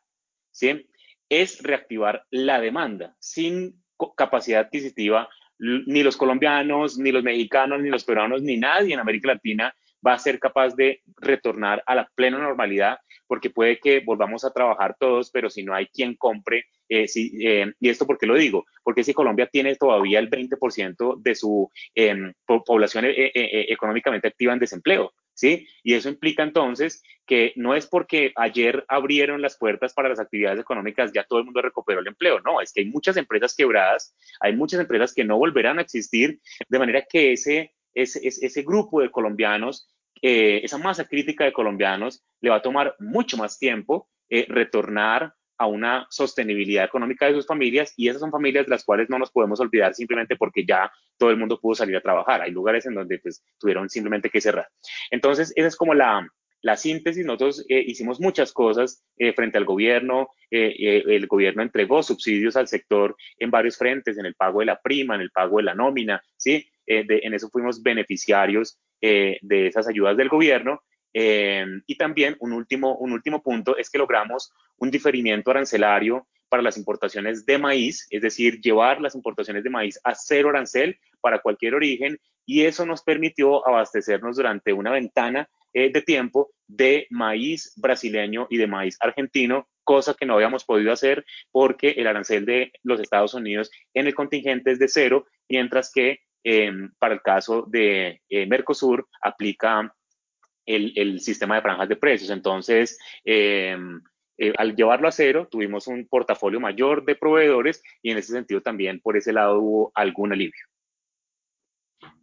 ¿sí? Es reactivar la demanda. Sin capacidad adquisitiva, ni los colombianos, ni los mexicanos, ni los peruanos, ni nadie en América Latina va a ser capaz de retornar a la plena normalidad, porque puede que volvamos a trabajar todos, pero si no hay quien compre, eh, eh, y esto porque lo digo, porque si Colombia tiene todavía el 20% de su em, población eh, económicamente activa en desempleo, ¿sí? Y eso implica entonces que no es porque ayer abrieron las puertas para las actividades económicas, ya todo el mundo recuperó el empleo, no, es que hay muchas empresas quebradas, hay muchas empresas que no volverán a existir, de manera que ese, ese, ese grupo de colombianos, eh, esa masa crítica de colombianos, le va a tomar mucho más tiempo eh, retornar a una sostenibilidad económica de sus familias y esas son familias de las cuales no nos podemos olvidar simplemente porque ya todo el mundo pudo salir a trabajar. Hay lugares en donde pues tuvieron simplemente que cerrar. Entonces, esa es como la, la síntesis. Nosotros eh, hicimos muchas cosas eh, frente al gobierno. Eh, el gobierno entregó subsidios al sector en varios frentes, en el pago de la prima, en el pago de la nómina, ¿sí? en eso fuimos beneficiarios de esas ayudas del gobierno eh, y también un último, un último punto es que logramos un diferimiento arancelario para las importaciones de maíz, es decir, llevar las importaciones de maíz a cero arancel para cualquier origen y eso nos permitió abastecernos durante una ventana eh, de tiempo de maíz brasileño y de maíz argentino, cosa que no habíamos podido hacer porque el arancel de los Estados Unidos en el contingente es de cero, mientras que eh, para el caso de Mercosur aplica el, sistema de franjas de precios. Entonces, em, eh, al llevarlo a cero, tuvimos un portafolio mayor de proveedores y en ese sentido también por ese lado hubo algún alivio.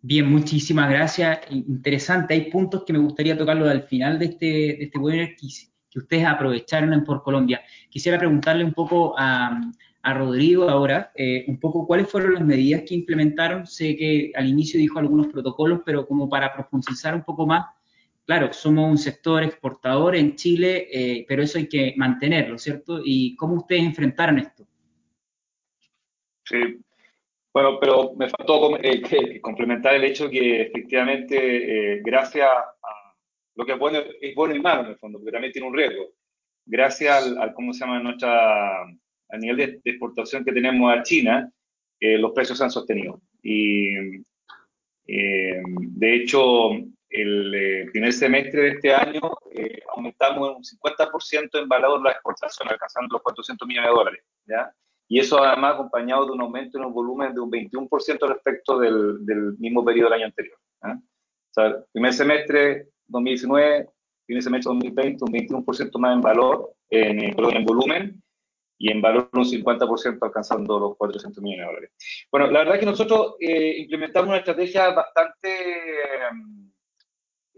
Bien, muchísimas gracias. Interesante. Hay puntos que me gustaría tocarlo al final de este, de este webinar que, que ustedes aprovecharon en Por Colombia. Quisiera preguntarle un poco a, a Rodrigo ahora, eh, un poco cuáles fueron las medidas que implementaron. Sé que al inicio dijo algunos protocolos, pero como para profundizar un poco más, claro, somos un sector exportador en Chile, eh, pero eso hay que mantenerlo, ¿cierto? ¿Y cómo ustedes enfrentaron esto? Sí, bueno, pero me faltó eh, complementar el hecho que efectivamente, eh, gracias a lo que es bueno, es bueno y malo en el fondo, porque también tiene un riesgo. Gracias al, ¿cómo se llama?, nuestra, nivel de, exportación que tenemos a China, los precios se han sostenido. Y de hecho, el eh, primer semestre de este año eh, aumentamos un 50% en valor la exportación, alcanzando los 400 millones de dólares. ¿ya? Y eso además acompañado de un aumento en el volumen de un 21% respecto del, del, mismo periodo del año anterior. O sea, primer semestre 2019, primer semestre 2020, un 21% más en valor, en, en volumen, y en valor un 50% alcanzando los 400 millones de dólares. Bueno, la verdad es que nosotros eh, implementamos una estrategia bastante...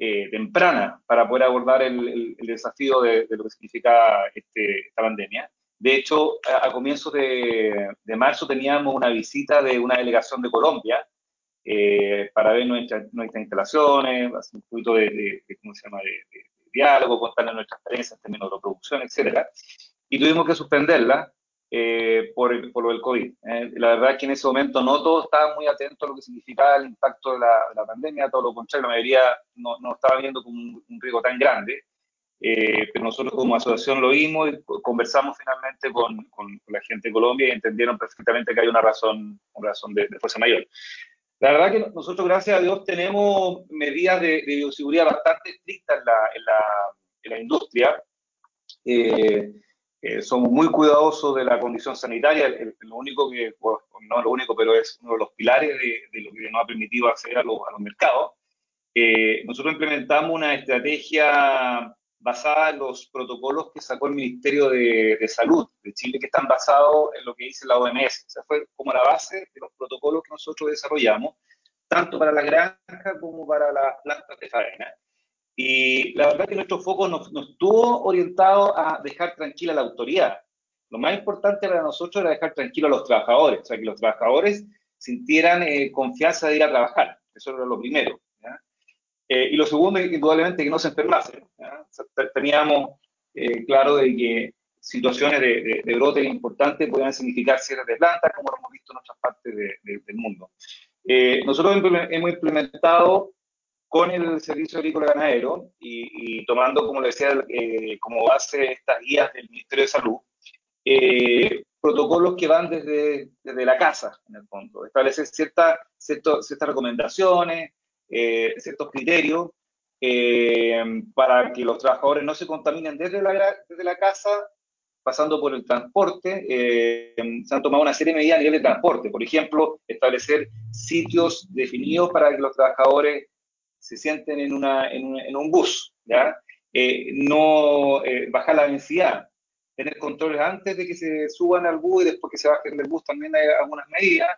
Eh, temprana para poder abordar el, desafío de, lo que significa este, esta pandemia. De hecho, a, comienzos de, marzo teníamos una visita de una delegación de Colombia eh, para ver nuestras instalaciones, hacer un poquito de, ¿cómo se llama? diálogo, contarles nuestras experiencias en términos de producción, etc. Y tuvimos que suspenderla eh, por, por, lo del COVID. Eh, la verdad es que en ese momento no todos estaban muy atentos a lo que significaba el impacto de la, la pandemia, todo lo contrario, la mayoría no, no estaba viendo como un, riesgo tan grande. Eh, pero nosotros como asociación lo vimos y conversamos finalmente con, con, la gente de Colombia y entendieron perfectamente que hay una razón, una razón de, fuerza mayor. La verdad que nosotros, gracias a Dios, tenemos medidas de, de bioseguridad bastante estrictas en la, en la, en la industria. Eh, eh, somos muy cuidadosos de la condición sanitaria, lo único que, no lo único, pero es uno de los pilares de, lo que nos ha permitido acceder a, los, mercados. Eh, nosotros implementamos una estrategia basada en los protocolos que sacó el Ministerio de, Salud de Chile, que están basados en lo que dice la OMS. Esa fue como la base de los protocolos que nosotros desarrollamos, tanto para la granja como para las plantas de faena. Y la verdad que nuestro foco nos, estuvo orientado a dejar tranquila la autoridad. Lo más importante para nosotros era dejar tranquilos a los trabajadores, o sea, que los trabajadores sintieran eh, confianza de ir a trabajar. Eso era lo primero. Eh, y lo segundo, indudablemente, que no se enfermasen. teníamos eh, claro de que situaciones de, de, brote importantes podían significar cierres de plantas, como lo hemos visto en otras partes del mundo. nosotros hemos implementado con el Servicio Agrícola Ganadero y, tomando, como le decía, como base estas guías del Ministerio de Salud, eh, protocolos que van desde, desde, la casa, en el fondo, establecer ciertas ciertas recomendaciones, eh, ciertos criterios eh, para que los trabajadores no se contaminen desde la, desde la casa, pasando por el transporte. se han tomado una serie de medidas a nivel de transporte, por ejemplo, establecer sitios definidos para que los trabajadores se sienten en, una, en, en un bus, ¿ya? no bajar la densidad, tener controles antes de que se suban al bus y después que se bajen del bus también hay algunas medidas.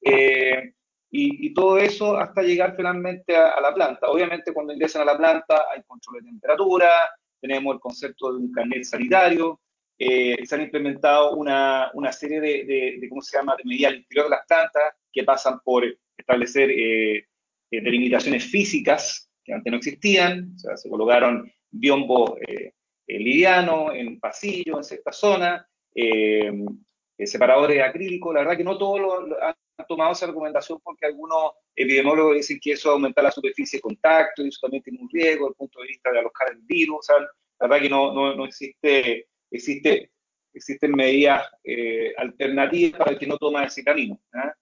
Eh, y, todo eso hasta llegar finalmente a, la planta. Obviamente cuando ingresan a la planta hay control de temperatura, tenemos el concepto de un carnet sanitario, eh, se han implementado una, una serie de, de, ¿cómo se llama?, de medidas al interior de las plantas que pasan por establecer eh, delimitaciones físicas que antes no existían, o sea, se colocaron biombos eh, liviano, en pasillo, en cierta zona, eh, eh, separadores acrílicos. La verdad que no todos lo, han tomado esa recomendación porque algunos epidemiólogos dicen que eso aumenta la superficie de contacto y eso también tiene un riesgo desde el punto de vista de alojar el virus. O sea, la verdad que no, no, no existe, existe, existen medidas alternativas para el que no toma ese camino. ¿ah?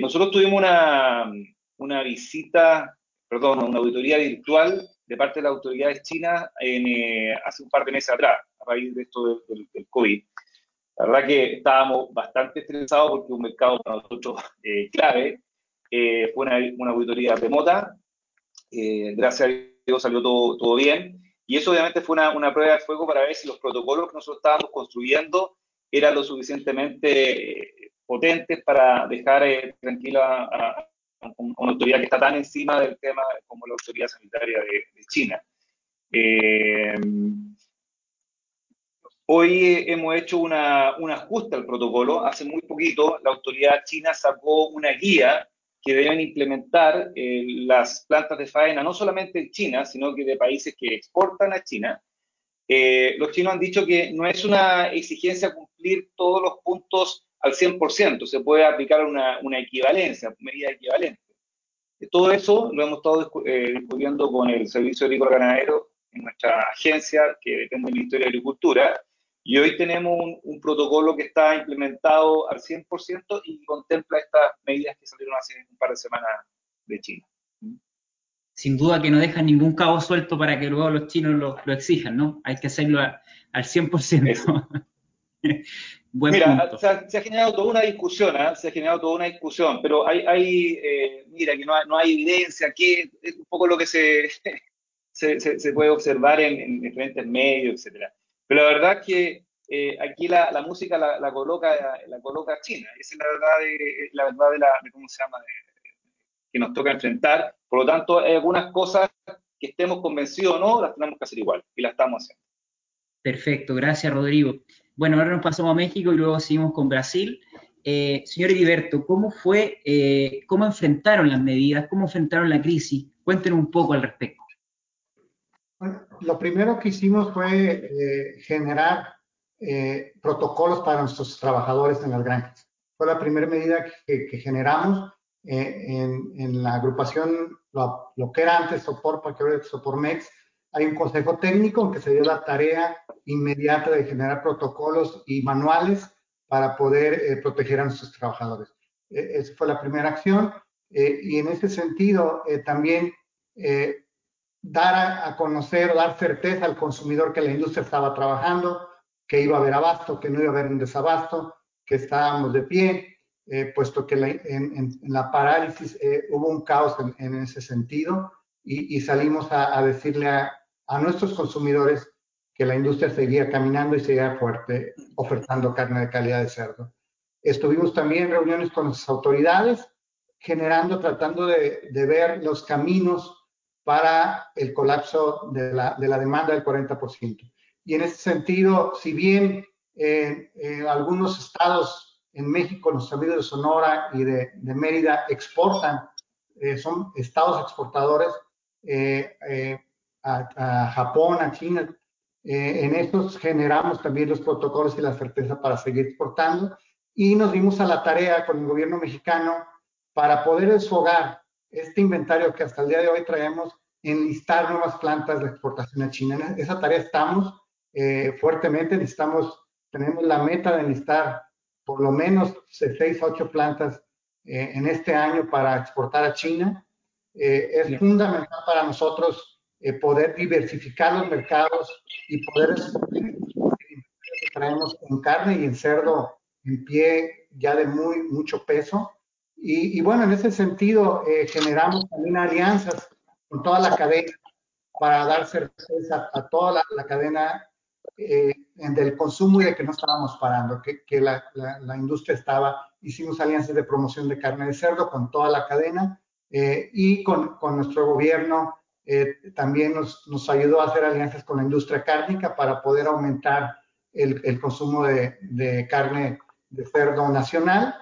nosotros tuvimos una, una visita, perdón, una auditoría virtual de parte de las autoridades chinas en, eh, hace un par de meses atrás, a raíz de esto del, COVID. La verdad que estábamos bastante estresados porque un mercado para nosotros eh, clave. Eh, fue una, una, auditoría remota. gracias a Dios salió todo, todo bien. Y eso obviamente fue una, una, prueba de fuego para ver si los protocolos que nosotros estábamos construyendo eran lo suficientemente potentes para dejar tranquila a, una autoridad que está tan encima del tema como la autoridad sanitaria de, China. Eh, hoy hemos hecho una, un ajuste al protocolo. Hace muy poquito la autoridad china sacó una guía que deben implementar eh, las plantas de faena, no solamente en China, sino que de países que exportan a China. Eh, los chinos han dicho que no es una exigencia cumplir todos los puntos al 100%, se puede aplicar una, una equivalencia, medida equivalente. Todo eso lo hemos estado eh, discutiendo con el Servicio Agrícola Ganadero en nuestra agencia que depende del Ministerio de Agricultura y hoy tenemos un, protocolo que está implementado al 100% y contempla estas medidas que salieron hace un par de semanas de China. Sin duda que no dejan ningún cabo suelto para que luego los chinos lo, lo exijan, ¿no? Hay que hacerlo al 100%. (laughs) mira, se ha, generado toda una discusión, ¿eh? se ha generado toda una discusión, pero hay, hay eh, mira, que no hay, no hay, evidencia, que es un poco lo que (laughs) se, se, se, puede observar en, en, diferentes medios, etcétera. Pero la verdad es que eh, aquí la, la música la, la, coloca la coloca China, esa es la verdad de, la verdad de, la, de cómo se llama, que nos toca enfrentar. Por lo tanto, hay algunas cosas que estemos convencidos o no, las tenemos que hacer igual, y las estamos haciendo. Perfecto, gracias Rodrigo. Bueno, ahora nos pasamos a México y luego seguimos con Brasil. Eh, señor Heriberto, ¿cómo fue, eh, cómo enfrentaron las medidas, cómo enfrentaron la crisis? Cuéntenos un poco al respecto. Bueno, lo primero que hicimos fue eh, generar protocolos para nuestros trabajadores en las granjas. Fue la primera medida que, generamos en, en, la agrupación, lo, lo, que era antes Soporpa, que ahora es Sopormex, hay un consejo técnico que se dio la tarea inmediata de generar protocolos y manuales para poder eh, proteger a nuestros trabajadores. E, esa fue la primera acción. Eh, y en ese sentido, eh, también dar a, a, conocer, dar certeza al consumidor que la industria estaba trabajando, que iba a haber abasto, que no iba a haber un desabasto, que estábamos de pie, puesto que la, en, en, la parálisis hubo un caos en, en ese sentido y, y salimos a, a decirle a, a nuestros consumidores que la industria seguía caminando y seguía fuerte, ofertando carne de calidad de cerdo. Estuvimos también reuniones con las autoridades, generando, tratando de, de ver los caminos para el colapso de la, de la demanda del 40%. Y en ese sentido, si bien eh, algunos estados en México, los amigos de Sonora y de, de Mérida exportan, son estados exportadores a, a, Japón, a China. En estos generamos también los protocolos y la certeza para seguir exportando y nos dimos a la tarea con el gobierno mexicano para poder desfogar este inventario que hasta el día de hoy traemos, enlistar nuevas plantas de exportación a China. En esa tarea estamos eh, fuertemente, necesitamos, tenemos la meta de enlistar por lo menos seis a ocho plantas eh, en este año para exportar a China. Eh, es fundamental para nosotros poder diversificar los mercados y poder traemos en carne y en cerdo en pie ya de muy mucho peso. Y, bueno, en ese sentido eh, generamos también alianzas con toda la cadena para dar certeza a toda la, cadena eh, del consumo y de que no estábamos parando, que, que la, la, industria estaba, hicimos alianzas de promoción de carne de cerdo con toda la cadena eh, y con, con, nuestro gobierno también nos, nos, ayudó a hacer alianzas con la industria cárnica para poder aumentar el, el consumo de, de, carne de cerdo nacional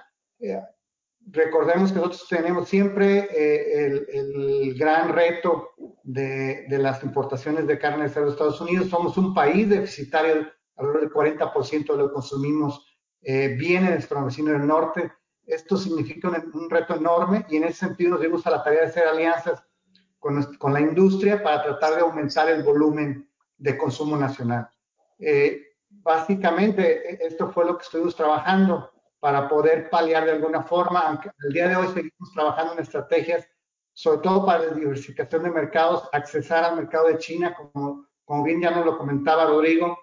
recordemos que nosotros tenemos siempre eh, el, el, gran reto de, de, las importaciones de carne de cerdo de Estados Unidos. Somos un país deficitario, alrededor del 40% de lo que consumimos eh, viene de nuestro vecino del norte. Esto significa un, un, reto enorme y en ese sentido nos dimos a la tarea de hacer alianzas con, con la industria para tratar de aumentar el volumen de consumo nacional. Eh, básicamente, e, esto fue lo que estuvimos trabajando para poder paliar de alguna forma, aunque el día de hoy seguimos trabajando en estrategias, sobre todo para la diversificación de mercados, accesar al mercado de China, como, como bien ya nos lo comentaba Rodrigo,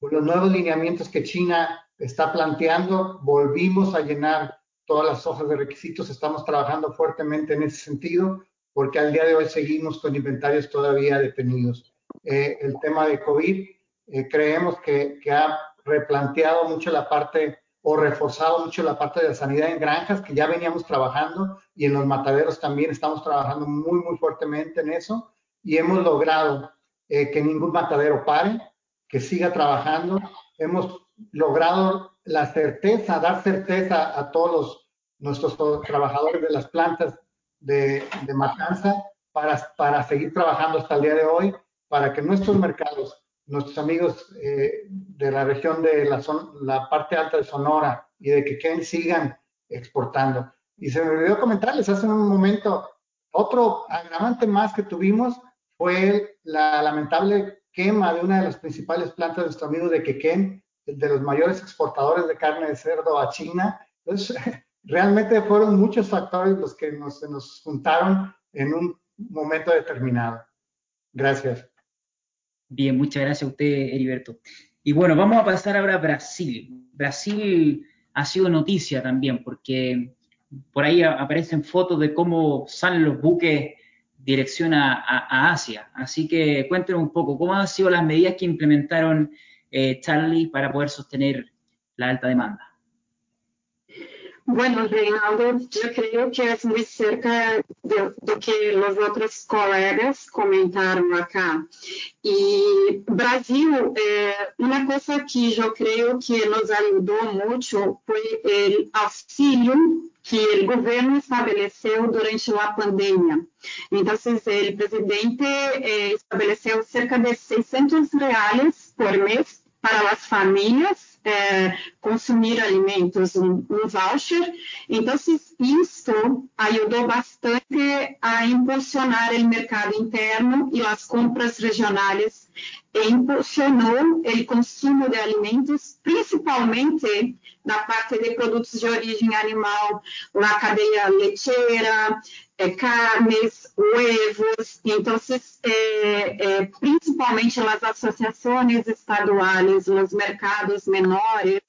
con los nuevos lineamientos que China está planteando, volvimos a llenar todas las hojas de requisitos, estamos trabajando fuertemente en ese sentido, porque al día de hoy seguimos con inventarios todavía detenidos. Eh, el tema de COVID, eh, creemos que, que ha replanteado mucho la parte o reforzado mucho la parte de la sanidad en granjas, que ya veníamos trabajando, y en los mataderos también estamos trabajando muy, muy fuertemente en eso, y hemos logrado eh, que ningún matadero pare, que siga trabajando. Hemos logrado la certeza, dar certeza a todos los, nuestros trabajadores de las plantas de, matanza para, para seguir trabajando hasta el día de hoy, para que nuestros mercados nuestros amigos eh, de la región de la, la, parte alta de Sonora y de que sigan exportando. Y se me olvidó comentarles hace un momento, otro agravante más que tuvimos fue la lamentable quema de una de las principales plantas de nuestro amigo de Quequén, de los mayores exportadores de carne de cerdo a China. Entonces, (laughs) realmente fueron muchos factores los que nos, nos juntaron en un momento determinado. Gracias. Bien, muchas gracias a usted, Heriberto. Y bueno, vamos a pasar ahora a Brasil. Brasil ha sido noticia también porque por ahí aparecen fotos de cómo salen los buques dirección a, a, Asia. Así que cuéntenos un poco, ¿cómo han sido las medidas que implementaron eh, Charlie para poder sostener la alta demanda? Bueno, Reinaldo, eu creio que é muito cerca de, do que os outros colegas comentaram acá. E Brasil, é, uma coisa que eu creio que nos ajudou muito foi o auxílio que o governo estabeleceu durante a pandemia. Então, o presidente eh, estabeleceu cerca de 600 reais por mês para as famílias é, consumir alimentos, um, um voucher. Então, isso ajudou bastante a impulsionar o mercado interno e as compras regionais impulsionou o consumo de alimentos, principalmente na parte de produtos de origem animal, na cadeia leiteira, é, carnes, huevos. Então, é, é, principalmente nas associações estaduais, nos mercados menores,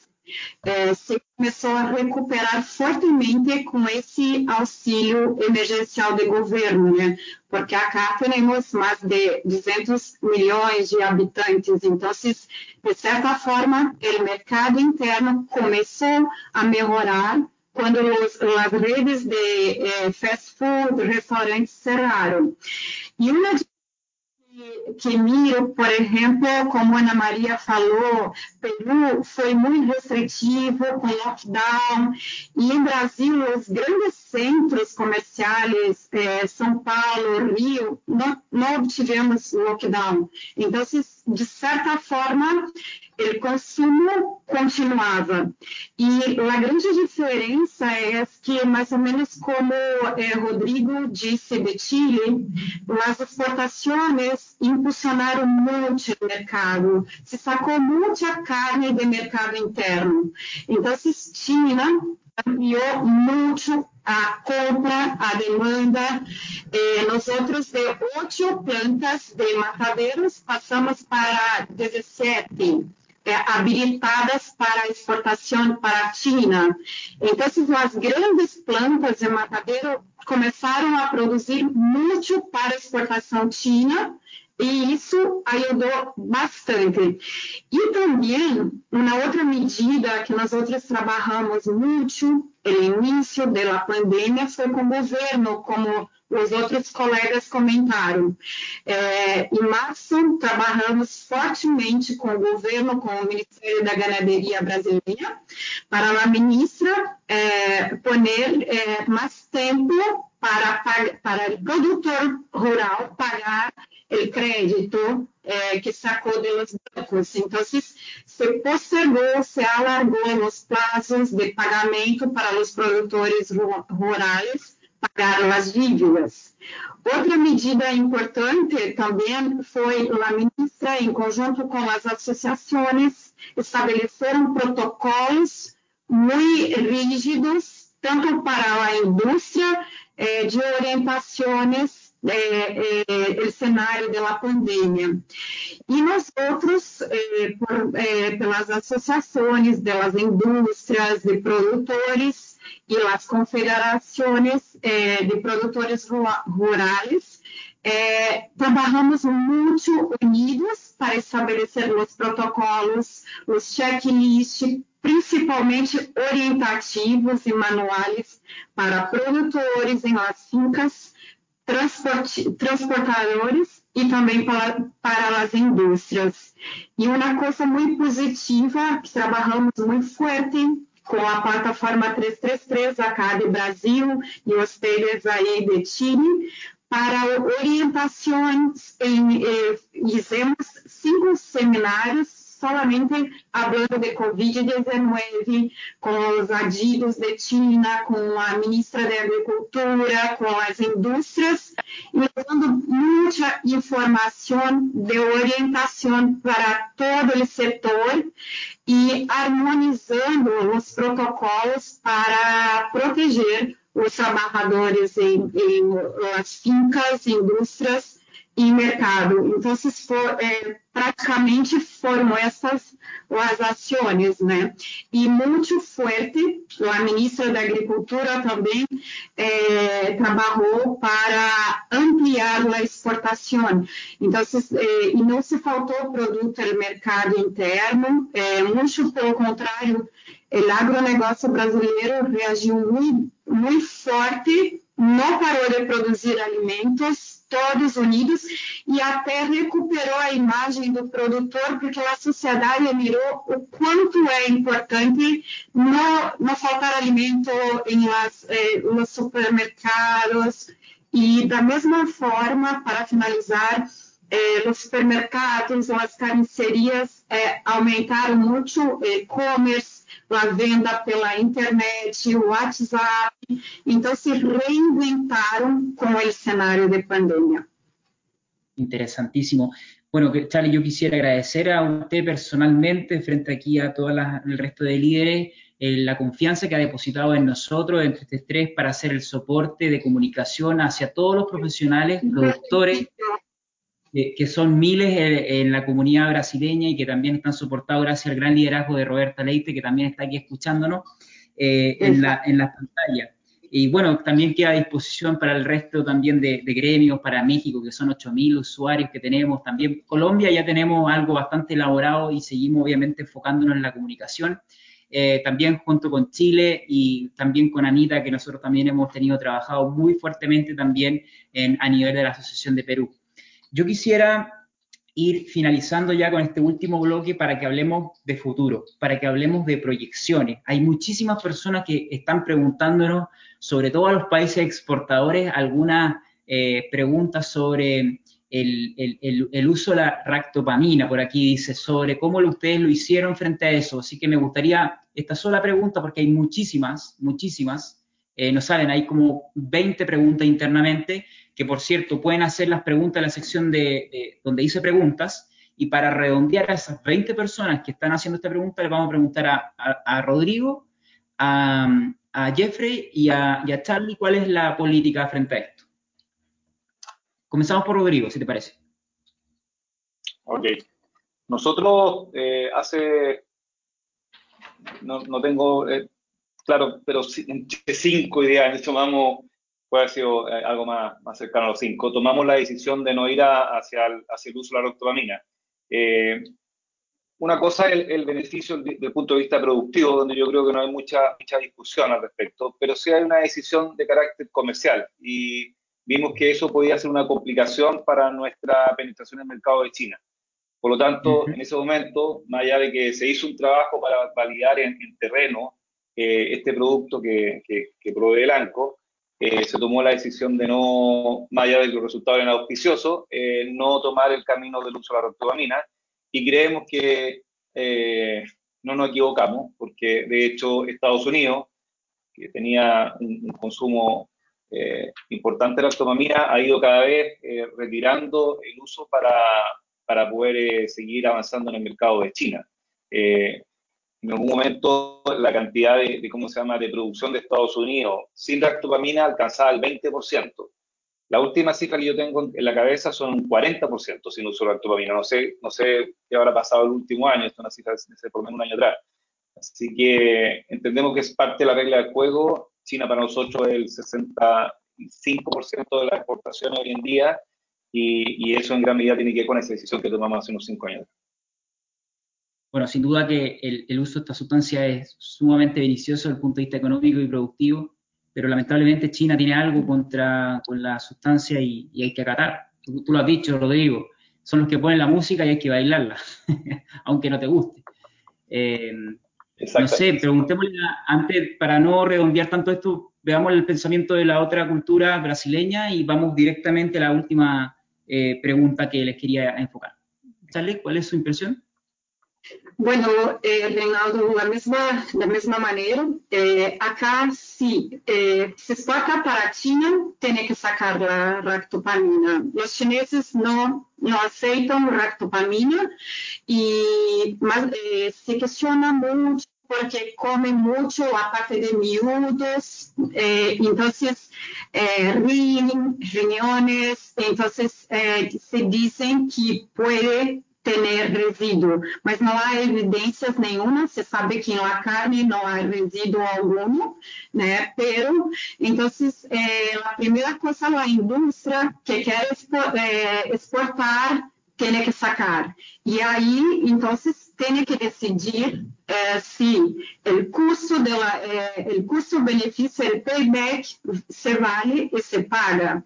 é, se começou a recuperar fortemente com esse auxílio emergencial do governo, né? Porque acá temos mais de 200 milhões de habitantes, então, de certa forma, o mercado interno começou a melhorar quando os, as redes de eh, fast food, restaurantes cerraram. E uma que miro, por exemplo, como Ana Maria falou, Peru foi muito restritivo com lockdown, e em Brasil, os grandes centros comerciais, eh, São Paulo, Rio, não, não tivemos lockdown. Então, de certa forma, o consumo continuava. E a grande diferença é que, mais ou menos como eh, Rodrigo disse de Chile, as exportações impulsionaram muito o mercado, se sacou muita carne do mercado interno. Então, China ampliou muito a compra, a demanda. Eh, nós outros de oito plantas de matadeiros passamos para 17 eh, habilitadas para exportação para a China. Então, as grandes plantas de matadeiro começaram a produzir muito para exportação China e isso ajudou bastante. E também, uma outra medida que nós outros trabalhamos muito no início da pandemia foi com o governo, como os outros colegas comentaram. É, em março, trabalhamos fortemente com o governo, com o Ministério da Ganaderia Brasileira, para a ministra é, poner é, mais tempo para, para o produtor rural pagar o crédito eh, que sacou de los bancos. Então, se postergou, se alargou os prazos de pagamento para os produtores rurais pagar as dívidas. Outra medida importante também foi a ministra, em conjunto com as associações, estabeleceram protocolos muito rígidos, tanto para a indústria, eh, de orientações é, é, o cenário da pandemia. E nós outros, pelas associações das indústrias de produtores e as confederações de produtores rurais, trabalhamos muito unidos para estabelecer os protocolos, os checklists, principalmente orientativos e manuais para produtores em las fincas transportadores e também para, para as indústrias. E uma coisa muito positiva, que trabalhamos muito forte com a plataforma 333 acá de Brasil e os players aí de Chile, para orientações, em, eh, fizemos cinco seminários solamente falando de Covid-19, com os adidos de China, com a ministra da Agricultura, com as indústrias, e dando muita informação de orientação para todo o setor e harmonizando os protocolos para proteger os trabalhadores em, em as fincas, indústrias e mercado. Então, for, é, praticamente foram essas as ações, né? E muito forte, a ministra da Agricultura também é, trabalhou para ampliar a exportação. Então, é, e não se faltou produto no mercado interno, é, muito pelo contrário, o agronegócio brasileiro reagiu muito, muito forte, não parou de produzir alimentos, todos unidos e até recuperou a imagem do produtor, porque a sociedade mirou o quanto é importante não, não faltar alimento em las, eh, supermercados. E da mesma forma, para finalizar, eh, os supermercados, as carnicerias eh, aumentaram muito e-commerce, a venda pela internet, o WhatsApp. Então, se reinventaram com o cenário de pandemia. Interesantísimo. Bueno, Charlie, yo quisiera agradecer a usted personalmente, frente aquí a todo el resto de líderes, eh, la confianza que ha depositado en nosotros, entre este tres, para hacer el soporte de comunicación hacia todos los profesionales, productores, que son miles en, la comunidad brasileña y que también están soportados gracias al gran liderazgo de Roberta Leite, que también está aquí escuchándonos eh, en, la, en las pantallas. Y bueno, también queda a disposición para el resto también de, gremios, para México, que son 8.000 usuarios que tenemos. También Colombia ya tenemos algo bastante elaborado y seguimos obviamente enfocándonos en la comunicación. Eh, también junto con Chile y también con Anita, que nosotros también hemos tenido trabajado muy fuertemente también en, a nivel de la Asociación de Perú. Yo quisiera ir finalizando ya con este último bloque para que hablemos de futuro, para que hablemos de proyecciones. Hay muchísimas personas que están preguntándonos, sobre todo a los países exportadores, algunas eh, preguntas sobre el, uso de la ractopamina, por aquí dice, sobre cómo ustedes lo hicieron frente a eso. Así que me gustaría esta sola pregunta, porque hay muchísimas, muchísimas, eh, no saben, hay como 20 preguntas internamente, que por cierto pueden hacer las preguntas en la sección de, donde dice preguntas, y para redondear a esas 20 personas que están haciendo esta pregunta, les vamos a preguntar a, Rodrigo, a, Jeffrey y a, y a Charlie cuál es la política frente a esto. Comenzamos por Rodrigo, si te parece. Ok. Nosotros eh, hace, no, no tengo, eh, claro, pero entre cinco ideas, tomamos, puede haber sido eh, algo más, más cercano a los cinco, tomamos la decisión de no ir hacia, el, hacia el uso de la roctopamina. una cosa es el, beneficio desde el punto de vista productivo, donde yo creo que no hay mucha, mucha discusión al respecto, pero sí hay una decisión de carácter comercial y vimos que eso podía ser una complicación para nuestra penetración en el mercado de China. Por lo tanto, en ese momento, más allá de que se hizo un trabajo para validar en, terreno eh, este producto que, que, provee el ANCO, eh, se tomó la decisión de no, más allá de que los resultados eran auspiciosos, eh, no tomar el camino del uso de la roctopamina y creemos que no nos equivocamos, porque de hecho Estados Unidos, que tenía un consumo eh, importante la ractopamina ha ido cada vez eh, retirando el uso para, para poder eh, seguir avanzando en el mercado de China. En algún momento la cantidad de, ¿cómo se llama?, de producción de Estados Unidos sin ractopamina alcanzaba el 20%. La última cifra que yo tengo en la cabeza son un 40% sin uso de ractopamina. No sé, no sé qué habrá pasado el último año, esto es una cifra de por lo menos un año atrás. Así que entendemos que es parte de la regla del juego China para nosotros es el 65% de las exportaciones hoy en día y, eso en gran medida tiene que ver con esa decisión que tomamos hace unos cinco años. Bueno, sin duda que el, uso de esta sustancia es sumamente beneficioso desde el punto de vista económico y productivo, pero lamentablemente China tiene algo contra con la sustancia y, hay que acatar. Tú, lo has dicho, Rodrigo, son los que ponen la música y hay que bailarla, (laughs) aunque no te guste. Eh, no sé, preguntémosle antes, para no redondear tanto esto, veamos el pensamiento de la otra cultura brasileña y vamos directamente a la última eh, pregunta que les quería enfocar. Charlie, ¿cuál es su impresión? Bueno, eh, Reinaldo, mesma, da mesma maneira, eh, acá se eh, se exporta para China, tem que sacar a ractopamina. Os chineses não, não aceitam ractopamina, e, mas eh, se questiona muito porque come muito a parte de miúdos, eh, então eh, riñones, então eh, se dizem que pode ter resíduo, mas não há evidências nenhuma, se sabe que na carne não há resíduo algum, né? Pero, então, eh, a primeira coisa, a indústria que quer eh, exportar tem que sacar. E aí, então, tem que decidir eh, se o custo dela, o custo-benefício, o payback, se vale e se paga.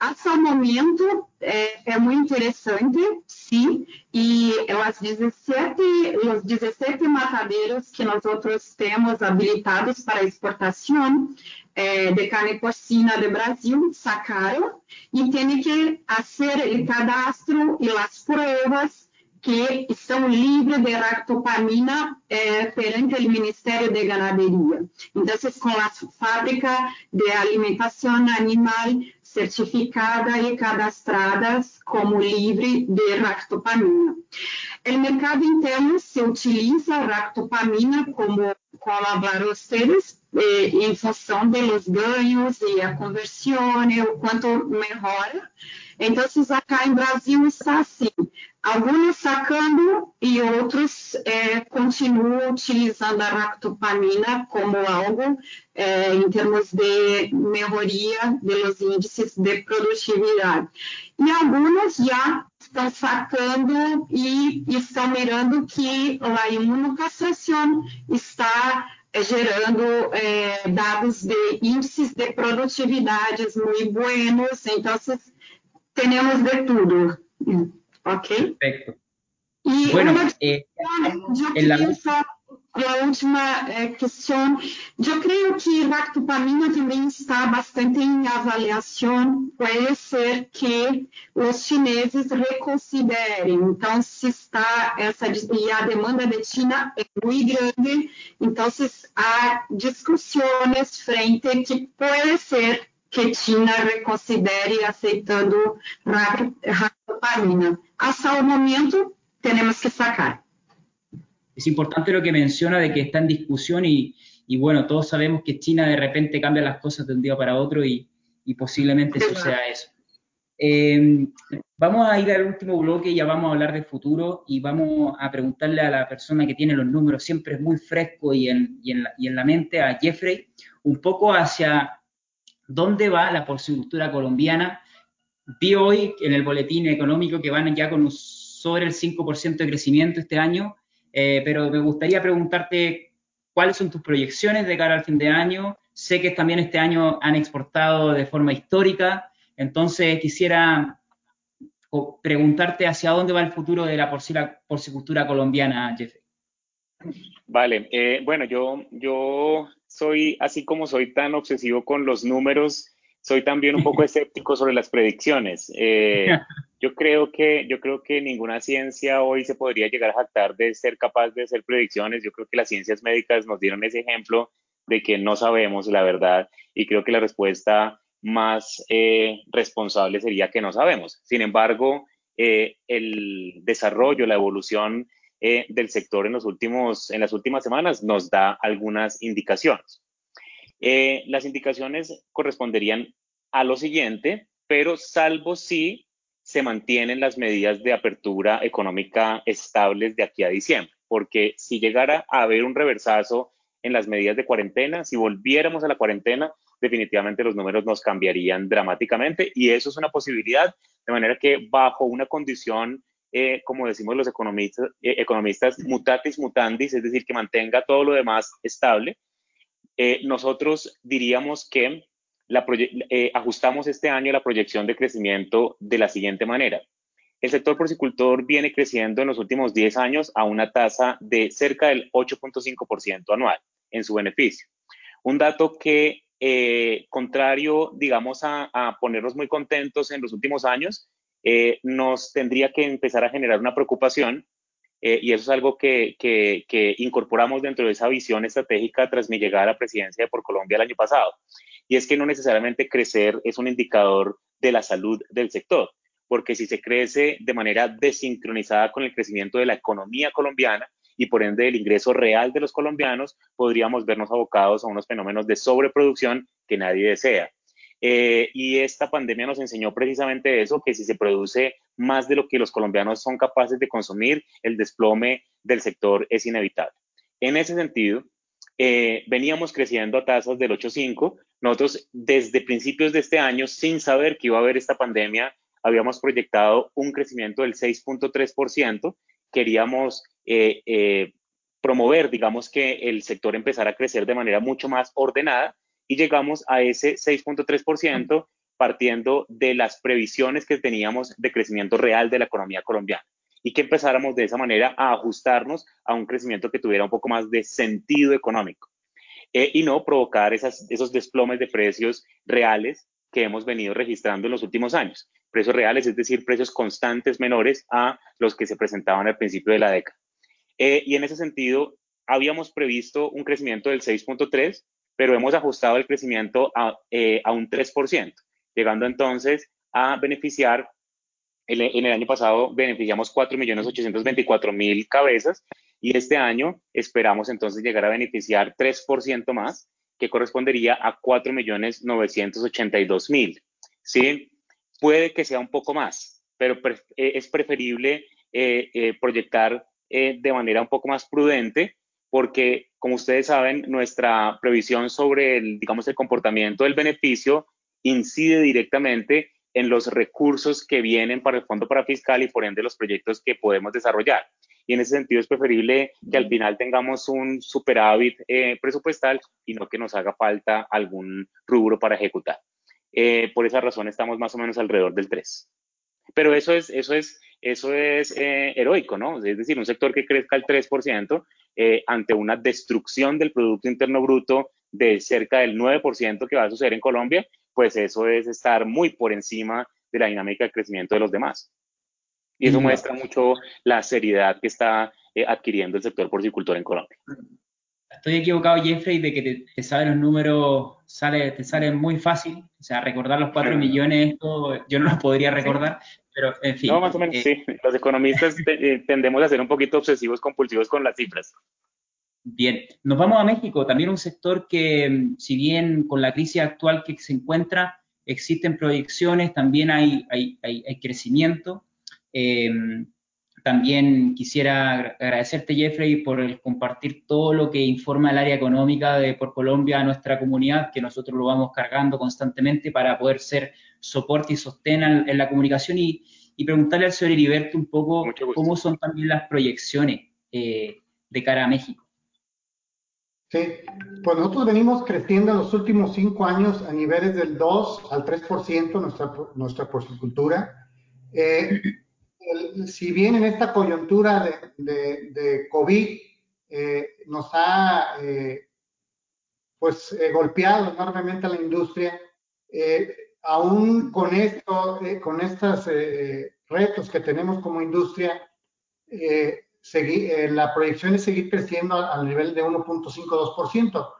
Até o momento, é, é, muito interessante, sim, e as 17, os 17 matadeiros que nós outros temos habilitados para exportação é, de carne porcina do Brasil sacaram e tem que fazer o cadastro e as provas que estão livres de ractopamina eh, perante o Ministério de Ganaderia. Então, com a fábrica de alimentação animal certificada e cadastradas como livre de ractopamina. No mercado interno se utiliza ractopamina como, hablaram vocês, eh, em função dos ganhos e a conversão, o quanto melhora. Então, acá em Brasil está assim, alguns sacando e outros é, continuam utilizando a ractopamina como algo é, em termos de melhoria dos índices de produtividade. E alguns já estão sacando e estão mirando que a imunocastração está gerando é, dados de índices de produtividades muito buenos, então temos de tudo. Ok. Perfecto. Y bueno, una, eh, yo la... a última é, questão. Eu creio que ractopamina também está bastante em avaliação. Pode ser que os chineses reconsiderem. Então, se está essa e a demanda de China é muito grande, então há discussões frente que pode ser que China reconsidere aceitando ractopamina. Hasta o momento, temos que sacar. es importante lo que menciona de que está en discusión y, bueno, todos sabemos que China de repente cambia las cosas de un día para otro y, posiblemente suceda eso. Em, vamos a ir al último bloque, ya vamos a hablar del futuro y vamos a preguntarle a la persona que tiene los números, siempre es muy fresco y en, la, y en la mente, a Jeffrey, un poco hacia dónde va la porcicultura colombiana. Vi hoy en el boletín económico que van ya con sobre el 5% de crecimiento este año. Eh, pero me gustaría preguntarte cuáles son tus proyecciones de cara al fin de año. Sé que también este año han exportado de forma histórica, entonces quisiera preguntarte hacia dónde va el futuro de la porcicultura colombiana, Jeffrey. Vale, eh, bueno, yo, yo soy, así como soy tan obsesivo con los números, soy también un poco (laughs) escéptico sobre las predicciones. Eh, (laughs) yo, creo que, yo creo que ninguna ciencia hoy se podría llegar a jactar de ser capaz de hacer predicciones. Yo creo que las ciencias médicas nos dieron ese ejemplo de que no sabemos la verdad y creo que la respuesta más eh, responsable sería que no sabemos. Sin embargo, eh, el desarrollo, la evolución del sector en, los últimos, en las últimas semanas nos da algunas indicaciones. Eh, las indicaciones corresponderían a lo siguiente, pero salvo si se mantienen las medidas de apertura económica estables de aquí a diciembre, porque si llegara a haber un reversazo en las medidas de cuarentena, si volviéramos a la cuarentena, definitivamente los números nos cambiarían dramáticamente y eso es una posibilidad, de manera que bajo una condición, eh, como decimos los economistas, eh, economistas, mutatis mutandis, es decir, que mantenga todo lo demás estable, eh, nosotros diríamos que eh, ajustamos este año la proyección de crecimiento de la siguiente manera. El sector porcicultor viene creciendo en los últimos 10 años a una tasa de cerca del 8.5% anual en su beneficio. Un dato que, eh, contrario, digamos, a, ponernos muy contentos en los últimos años, nos tendría que empezar a generar una preocupación eh, y eso es algo que, que, incorporamos dentro de esa visión estratégica tras mi llegada a la presidencia de Por Colombia el año pasado. Y es que no necesariamente crecer es un indicador de la salud del sector, porque si se crece de manera desincronizada con el crecimiento de la economía colombiana y por ende el ingreso real de los colombianos, podríamos vernos abocados a unos fenómenos de sobreproducción que nadie desea. Eh, y esta pandemia nos enseñó precisamente eso, que si se produce más de lo que los colombianos son capaces de consumir, el desplome del sector es inevitable. En ese sentido, eh, veníamos creciendo a tasas del 8.5. Nosotros desde principios de este año, sin saber que iba a haber esta pandemia, habíamos proyectado un crecimiento del 6.3%. Queríamos eh, promover, digamos, que el sector empezara a crecer de manera mucho más ordenada y llegamos a ese 6.3% partiendo de las previsiones que teníamos de crecimiento real de la economía colombiana y que empezáramos de esa manera a ajustarnos a un crecimiento que tuviera un poco más de sentido económico eh, y no provocar esas, esos desplomes de precios reales que hemos venido registrando en los últimos años. Precios reales, es decir, precios constantes menores a los que se presentaban al principio de la década. Eh, y en ese sentido, habíamos previsto un crecimiento del 6.3 pero hemos ajustado el crecimiento a, eh, a un 3%, llegando entonces a beneficiar, en el año pasado beneficiamos 4.824.000 cabezas y este año esperamos entonces llegar a beneficiar 3% más, que correspondería a 4.982.000. ¿Sí? Puede que sea un poco más, pero eh, es preferible eh, proyectar de manera un poco más prudente porque, como ustedes saben, nuestra previsión sobre el, digamos, el comportamiento del beneficio incide directamente en los recursos que vienen para el Fondo para Fiscal y por ende los proyectos que podemos desarrollar. Y en ese sentido es preferible que al final tengamos un superávit eh, presupuestal y no que nos haga falta algún rubro para ejecutar. Eh, por esa razón estamos más o menos alrededor del 3. Pero eso es, eso es, eso es eh, heroico, ¿no? Es decir, un sector que crezca al 3% eh, ante una destrucción del Producto Interno Bruto de cerca del 9% que va a suceder en Colombia, pues eso es estar muy por encima de la dinámica de crecimiento de los demás. Y eso muestra mucho la seriedad que está eh, adquiriendo el sector porcicultor en Colombia. Estoy equivocado, Jeffrey, de que te, te saben los números, sale, te salen muy fácil. O sea, recordar los 4 millones, esto yo no lo podría recordar, pero en fin. No, más o menos, eh, sí. Los economistas eh, tendemos a ser un poquito obsesivos, compulsivos con las cifras. Bien, nos vamos a México, también un sector que, si bien con la crisis actual que se encuentra, existen proyecciones, también hay, hay, hay, hay crecimiento. Eh, también quisiera agradecerte, Jeffrey, por el compartir todo lo que informa el área económica de por Colombia a nuestra comunidad, que nosotros lo vamos cargando constantemente para poder ser soporte y sostén en, la comunicación y, preguntarle al señor Heriberto un poco cómo son también las proyecciones eh, de cara a México. Sí, pues nosotros venimos creciendo en los últimos cinco años a niveles del 2 al 3% nuestra, nuestra porcicultura. Eh, si bien en esta coyuntura de, COVID eh, nos ha eh, pues eh, golpeado enormemente a la industria, aún con esto, con estos retos que tenemos como industria, la proyección es seguir creciendo al nivel de 1.52%.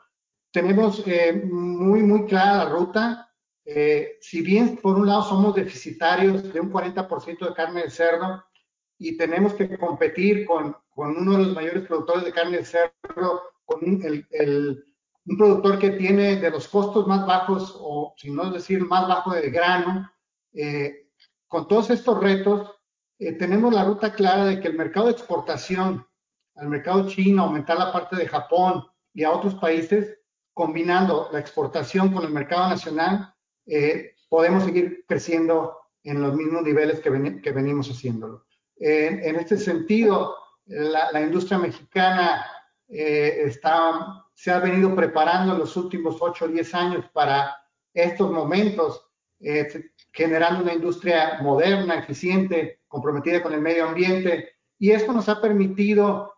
Tenemos muy, muy clara la ruta, eh, si bien por un lado somos deficitarios de un 40% de carne de cerdo y tenemos que competir con, con, uno de los mayores productores de carne de cerdo, con un, el, un productor que tiene de los costos más bajos, o si no decir más bajo de grano, eh, con todos estos retos, eh, tenemos la ruta clara de que el mercado de exportación al mercado chino, aumentar la parte de Japón y a otros países, combinando la exportación con el mercado nacional, eh, podemos seguir creciendo en los mismos niveles que, venimos haciéndolo. en este sentido, la, industria mexicana eh, está, se ha venido preparando en los últimos 8 o 10 años para estos momentos, eh, generando una industria moderna, eficiente, comprometida con el medio ambiente, y esto nos ha permitido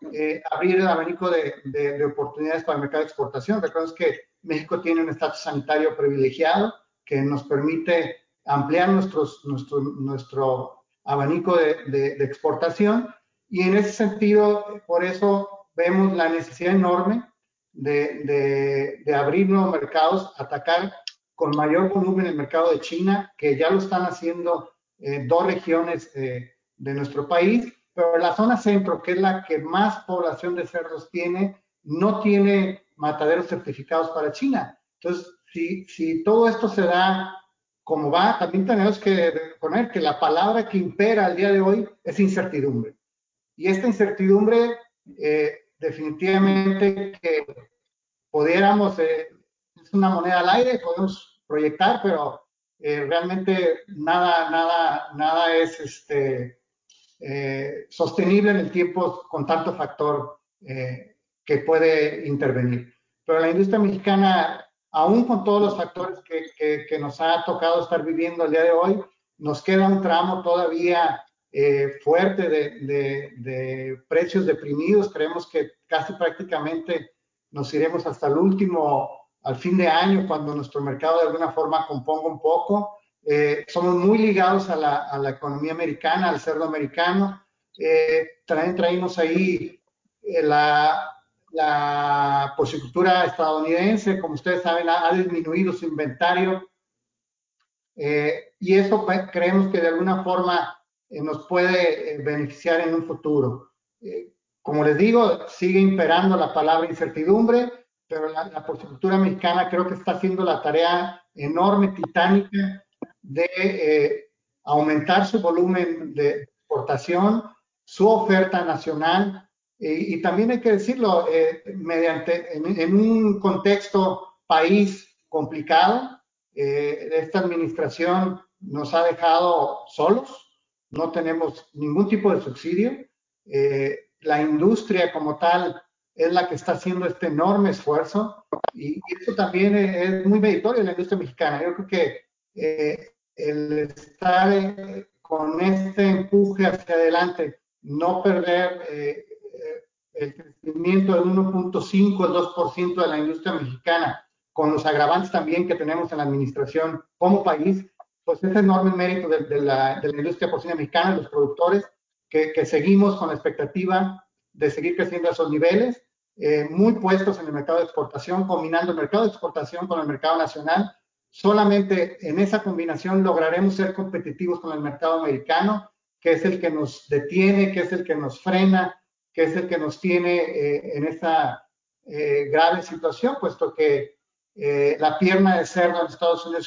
abrir el abanico de, de, oportunidades para el mercado de exportación. Recuerden que México tiene un estatus sanitario privilegiado, que nos permite ampliar nuestros, nuestro, nuestro abanico de, exportación y en ese sentido, por eso vemos la necesidad enorme de, de, abrir nuevos mercados, atacar con mayor volumen el mercado de China, que ya lo están haciendo eh, dos regiones eh, de nuestro país, pero la zona centro, que es la que más población de cerdos tiene, no tiene mataderos certificados para China. Entonces, si, todo esto se da como va, también tenemos que poner que la palabra que impera al día de hoy es incertidumbre. Y esta incertidumbre, eh, definitivamente que pudiéramos, eh, es una moneda al aire, podemos proyectar, pero eh, realmente nada, nada, nada es este, sostenible en el tiempo con tanto factor que puede intervenir. Pero la industria mexicana aún con todos los factores que, que, nos ha tocado estar viviendo el día de hoy, nos queda un tramo todavía eh, fuerte de, de, precios deprimidos. Creemos que casi prácticamente nos iremos hasta el último, al fin de año, cuando nuestro mercado de alguna forma componga un poco. Eh, somos muy ligados a la, economía americana, al cerdo americano. Eh, también traemos ahí la, la porcicultura estadounidense, como ustedes saben, ha, disminuido su inventario eh, y eso creemos que de alguna forma eh, nos puede eh, beneficiar en un futuro. como les digo, sigue imperando la palabra incertidumbre, pero la, la, porcicultura mexicana creo que está haciendo la tarea enorme, titánica, de aumentar su volumen de exportación, su oferta nacional, y, también hay que decirlo, eh, mediante, en, un contexto país complicado, eh, esta administración nos ha dejado solos, no tenemos ningún tipo de subsidio. Eh, la industria como tal es la que está haciendo este enorme esfuerzo y, eso también es, muy meritorio en la industria mexicana. Yo creo que el estar con este empuje hacia adelante, no perder eh, eh, el crecimiento del 1.5 al 2% de la industria mexicana, con los agravantes también que tenemos en la administración como país, pues es enorme mérito de, la, industria porcina mexicana, los productores, que, seguimos con la expectativa de seguir creciendo a esos niveles, eh, muy puestos en el mercado de exportación, combinando el mercado de exportación con el mercado nacional. Solamente en esa combinación lograremos ser competitivos con el mercado americano, que es el que nos detiene, que es el que nos frena, que es el que nos tiene eh, en esta eh, grave situación, puesto que eh, la pierna de cerdo en Estados Unidos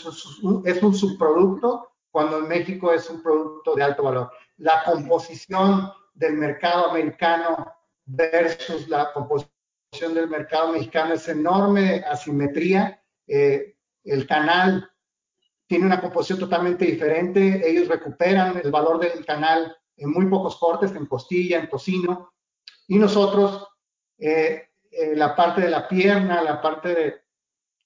es un, subproducto, cuando en México es un producto de alto valor. La composición del mercado americano versus la composición del mercado mexicano es enorme asimetría. Eh, el canal tiene una composición totalmente diferente. Ellos recuperan el valor del canal en muy pocos cortes, en costilla, en tocino. Y nosotros, eh, la parte de la pierna, la parte de,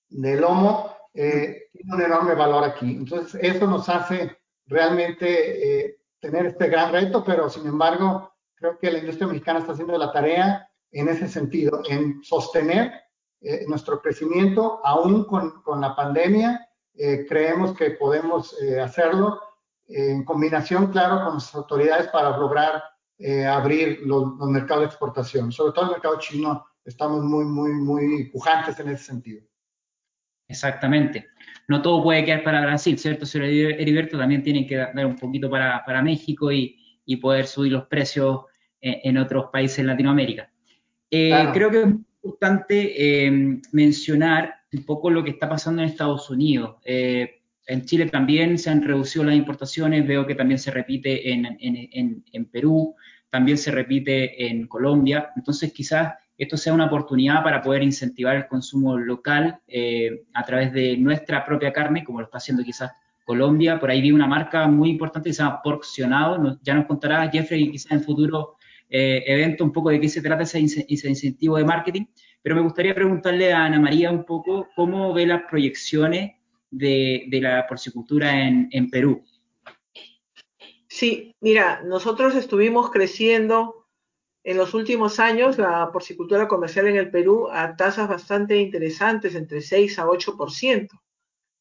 del lomo eh, tiene un enorme valor aquí. Entonces, eso nos hace realmente eh, tener este gran reto, pero sin embargo, creo que la industria mexicana está haciendo la tarea en ese sentido, en sostener eh, nuestro crecimiento aún con, con la pandemia. creemos que podemos hacerlo en combinación, claro, con las autoridades para lograr abrir los, los mercados de exportación. Sobre todo el mercado chino, estamos muy, muy, muy pujantes en ese sentido. Exactamente. No todo puede quedar para Brasil, ¿cierto, señor Heriberto? También tienen que dar un poquito para, México y, poder subir los precios en, otros países de Latinoamérica. Eh, creo que es importante eh, mencionar un poco lo que está pasando en Estados Unidos. Eh, en Chile también se han reducido las importaciones, veo que también se repite en, en Perú, también se repite en Colombia. Entonces, quizás esto sea una oportunidad para poder incentivar el consumo local eh, a través de nuestra propia carne, como lo está haciendo quizás Colombia. Por ahí vi una marca muy importante que se llama Porcionado. ya nos contará Jeffrey quizás en futuro eh, evento un poco de qué se trata ese, incentivo de marketing. Pero me gustaría preguntarle a Ana María un poco cómo ve las proyecciones de, la porcicultura en, Perú. Sí, mira, nosotros estuvimos creciendo en los últimos años la porcicultura comercial en el Perú a tasas bastante interesantes, entre 6 a 8%.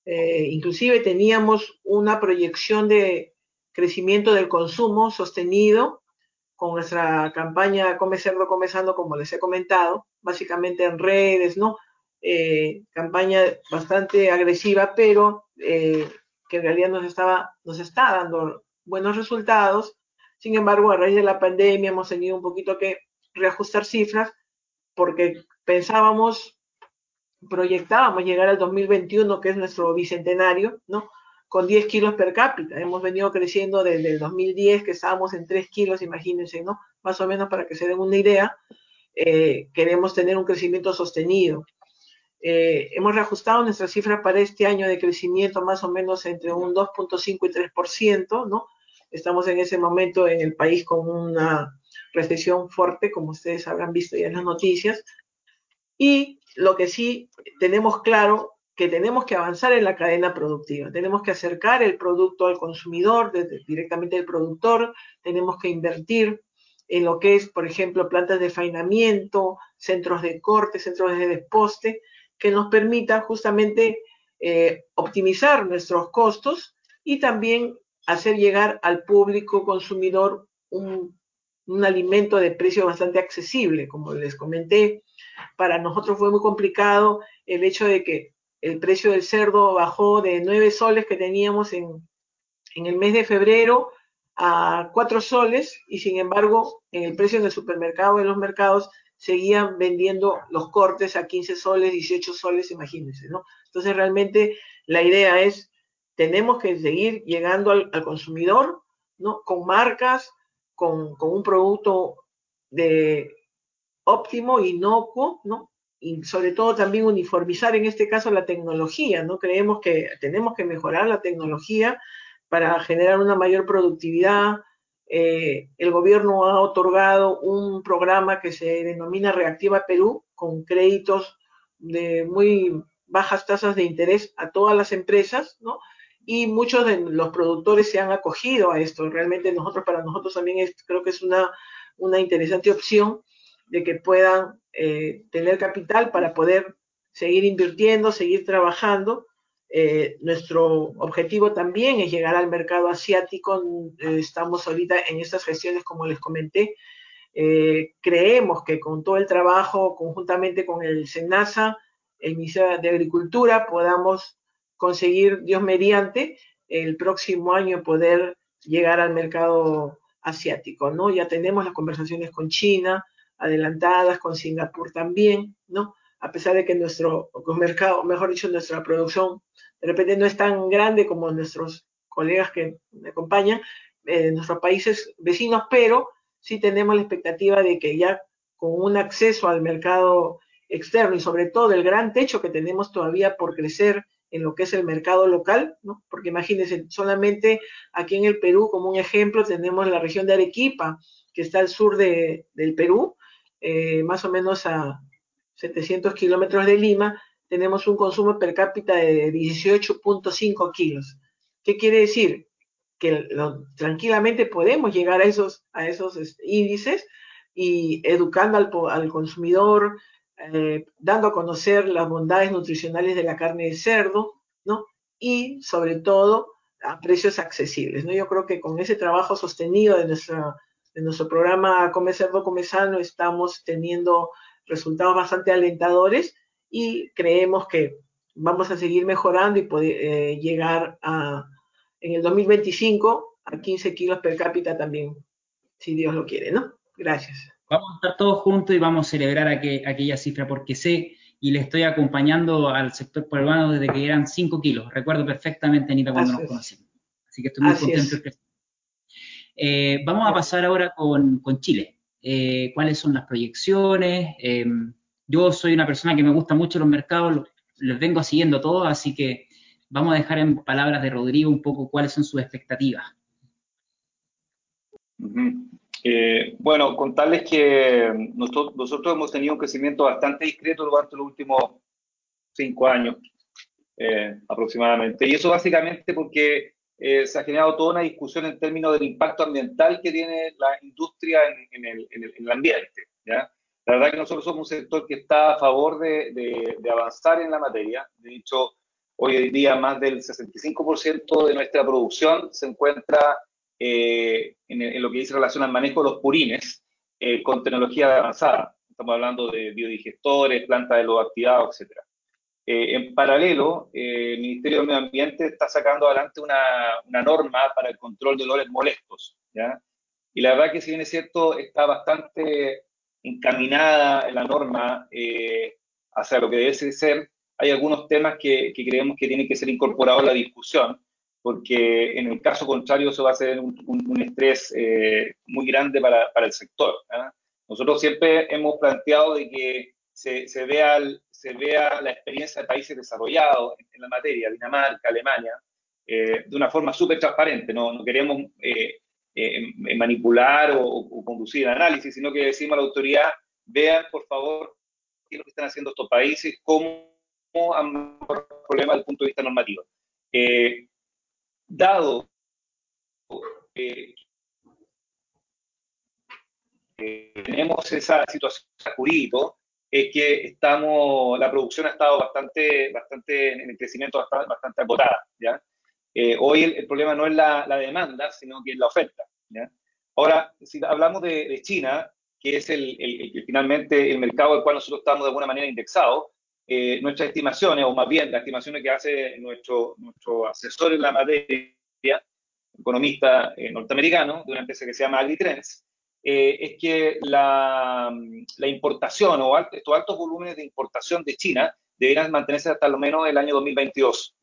Eh, inclusive teníamos una proyección de crecimiento del consumo sostenido con nuestra campaña Come Cerdo, Come como les he comentado, básicamente en redes, ¿no? Eh, campaña bastante agresiva, pero eh, que en realidad nos, estaba, nos está dando buenos resultados sin embargo, a raíz de la pandemia hemos tenido un poquito que reajustar cifras porque pensábamos, proyectábamos llegar al 2021, que es nuestro bicentenario, ¿no? Con 10 kilos per cápita. Hemos venido creciendo desde el 2010, que estábamos en 3 kilos, imagínense, ¿no? Más o menos para que se den una idea, eh, queremos tener un crecimiento sostenido. Eh, hemos reajustado nuestras cifras para este año de crecimiento más o menos entre un 2.5 y 3%, ¿no? Estamos en ese momento en el país con una recesión fuerte, como ustedes habrán visto ya en las noticias. Y lo que sí tenemos claro que tenemos que avanzar en la cadena productiva, tenemos que acercar el producto al consumidor desde, directamente del productor, tenemos que invertir en lo que es, por ejemplo, plantas de fainamiento, centros de corte, centros de desposte, que nos permitan justamente eh, optimizar nuestros costos y también hacer llegar al público consumidor un, alimento de precio bastante accesible. Como les comenté, para nosotros fue muy complicado el hecho de que el precio del cerdo bajó de 9 soles que teníamos en, en el mes de febrero a 4 soles y sin embargo en el precio del supermercado, en los mercados, seguían vendiendo los cortes a 15 soles, 18 soles, imagínense, ¿no? Entonces realmente la idea es tenemos que seguir llegando al, consumidor, ¿no? Con marcas, con, un producto de óptimo, inocuo, ¿no? Y sobre todo también uniformizar en este caso la tecnología, ¿no? Creemos que tenemos que mejorar la tecnología para generar una mayor productividad. Eh, el gobierno ha otorgado un programa que se denomina Reactiva Perú, con créditos de muy bajas tasas de interés a todas las empresas, ¿no? y muchos de los productores se han acogido a esto. Realmente nosotros, para nosotros también creo que es una, una interesante opción de que puedan eh, tener capital para poder seguir invirtiendo, seguir trabajando. Eh, nuestro objetivo también es llegar al mercado asiático. Eh, estamos ahorita en estas gestiones, como les comenté. creemos que con todo el trabajo, conjuntamente con el SENASA, el Ministerio de Agricultura, podamos conseguir, Dios mediante, el próximo año poder llegar al mercado asiático, ¿no? Ya tenemos las conversaciones con China adelantadas, con Singapur también, ¿no? A pesar de que nuestro mercado, mejor dicho, nuestra producción de repente no es tan grande como nuestros colegas que me acompañan, en nuestros países vecinos, pero sí tenemos la expectativa de que ya con un acceso al mercado externo y sobre todo el gran techo que tenemos todavía por crecer en lo que es el mercado local, ¿no? Porque imagínense, solamente aquí en el Perú, como un ejemplo, tenemos la región de Arequipa, que está al sur de, del Perú, eh, más o menos a 700 kilómetros de Lima, tenemos un consumo per cápita de 18.5 kilos. ¿Qué quiere decir? Que tranquilamente podemos llegar a esos, a esos este, índices y educando al, al consumidor, eh, dando a conocer las bondades nutricionales de la carne de cerdo, ¿no? Y sobre todo a precios accesibles, ¿no? Yo creo que con ese trabajo sostenido de, nuestra, de nuestro programa Come Cerdo, Come Sano estamos teniendo resultados bastante alentadores y creemos que vamos a seguir mejorando y poder eh, llegar a, en el 2025 a 15 kilos per cápita también, si Dios lo quiere, ¿no? Gracias. Vamos a estar todos juntos y vamos a celebrar aquella cifra porque sé y le estoy acompañando al sector peruano desde que eran 5 kilos. Recuerdo perfectamente, Anita, cuando nos conocimos. Así que estoy muy contento. Eh, vamos a pasar ahora con, Chile. Eh, ¿Cuáles son las proyecciones? Eh, yo soy una persona que me gusta mucho los mercados, los, vengo siguiendo todos, así que vamos a dejar en palabras de Rodrigo un poco cuáles son sus expectativas. Eh, bueno, contarles que nosotros, hemos tenido un crecimiento bastante discreto durante los últimos cinco años eh, aproximadamente. Y eso básicamente porque eh, se ha generado toda una discusión en términos del impacto ambiental que tiene la industria en, el, en el, ambiente. La verdad que nosotros somos un sector que está a favor de, avanzar en la materia. De hecho, hoy en día más del 65% de nuestra producción se encuentra eh, en, lo que dice relación al manejo de los purines eh, con tecnología avanzada. Estamos hablando de biodigestores, plantas de los activados, etc. Eh, en paralelo, el Ministerio del Medio Ambiente está sacando adelante una, una norma para el control de olores molestos. ¿ya? Y la verdad que si bien es cierto, está bastante encaminada en la norma hacia lo que debe ser, hay algunos temas que, que creemos que tienen que ser incorporados a la discusión porque en el caso contrario eso va a ser un, estrés eh, muy grande para, para el sector. Nosotros siempre hemos planteado de que se, se, vea, se vea la experiencia de países desarrollados en, la materia, Dinamarca, Alemania, eh, de una forma súper transparente. No, no queremos eh, manipular o, conducir el análisis, sino que decimos a la autoridad, vean por favor qué es lo que están haciendo estos países, cómo han problemas desde el punto de vista normativo. Eh, dado que tenemos esa situación jurídica, es que estamos, la producción ha estado bastante, bastante en el crecimiento bastante, bastante agotada. ¿ya? Eh, hoy el, problema no es la, la, demanda, sino que es la oferta. ¿ya? Ahora, si hablamos de, de China, que es el, el, finalmente el mercado al cual nosotros estamos de alguna manera indexados, eh, nuestras estimaciones, o más bien las estimaciones que hace nuestro, nuestro asesor en la materia, economista eh, norteamericano, de una empresa que se llama AgriTrends, eh, es que la, la importación o estos altos volúmenes de importación de China deberán mantenerse hasta lo menos el año 2022.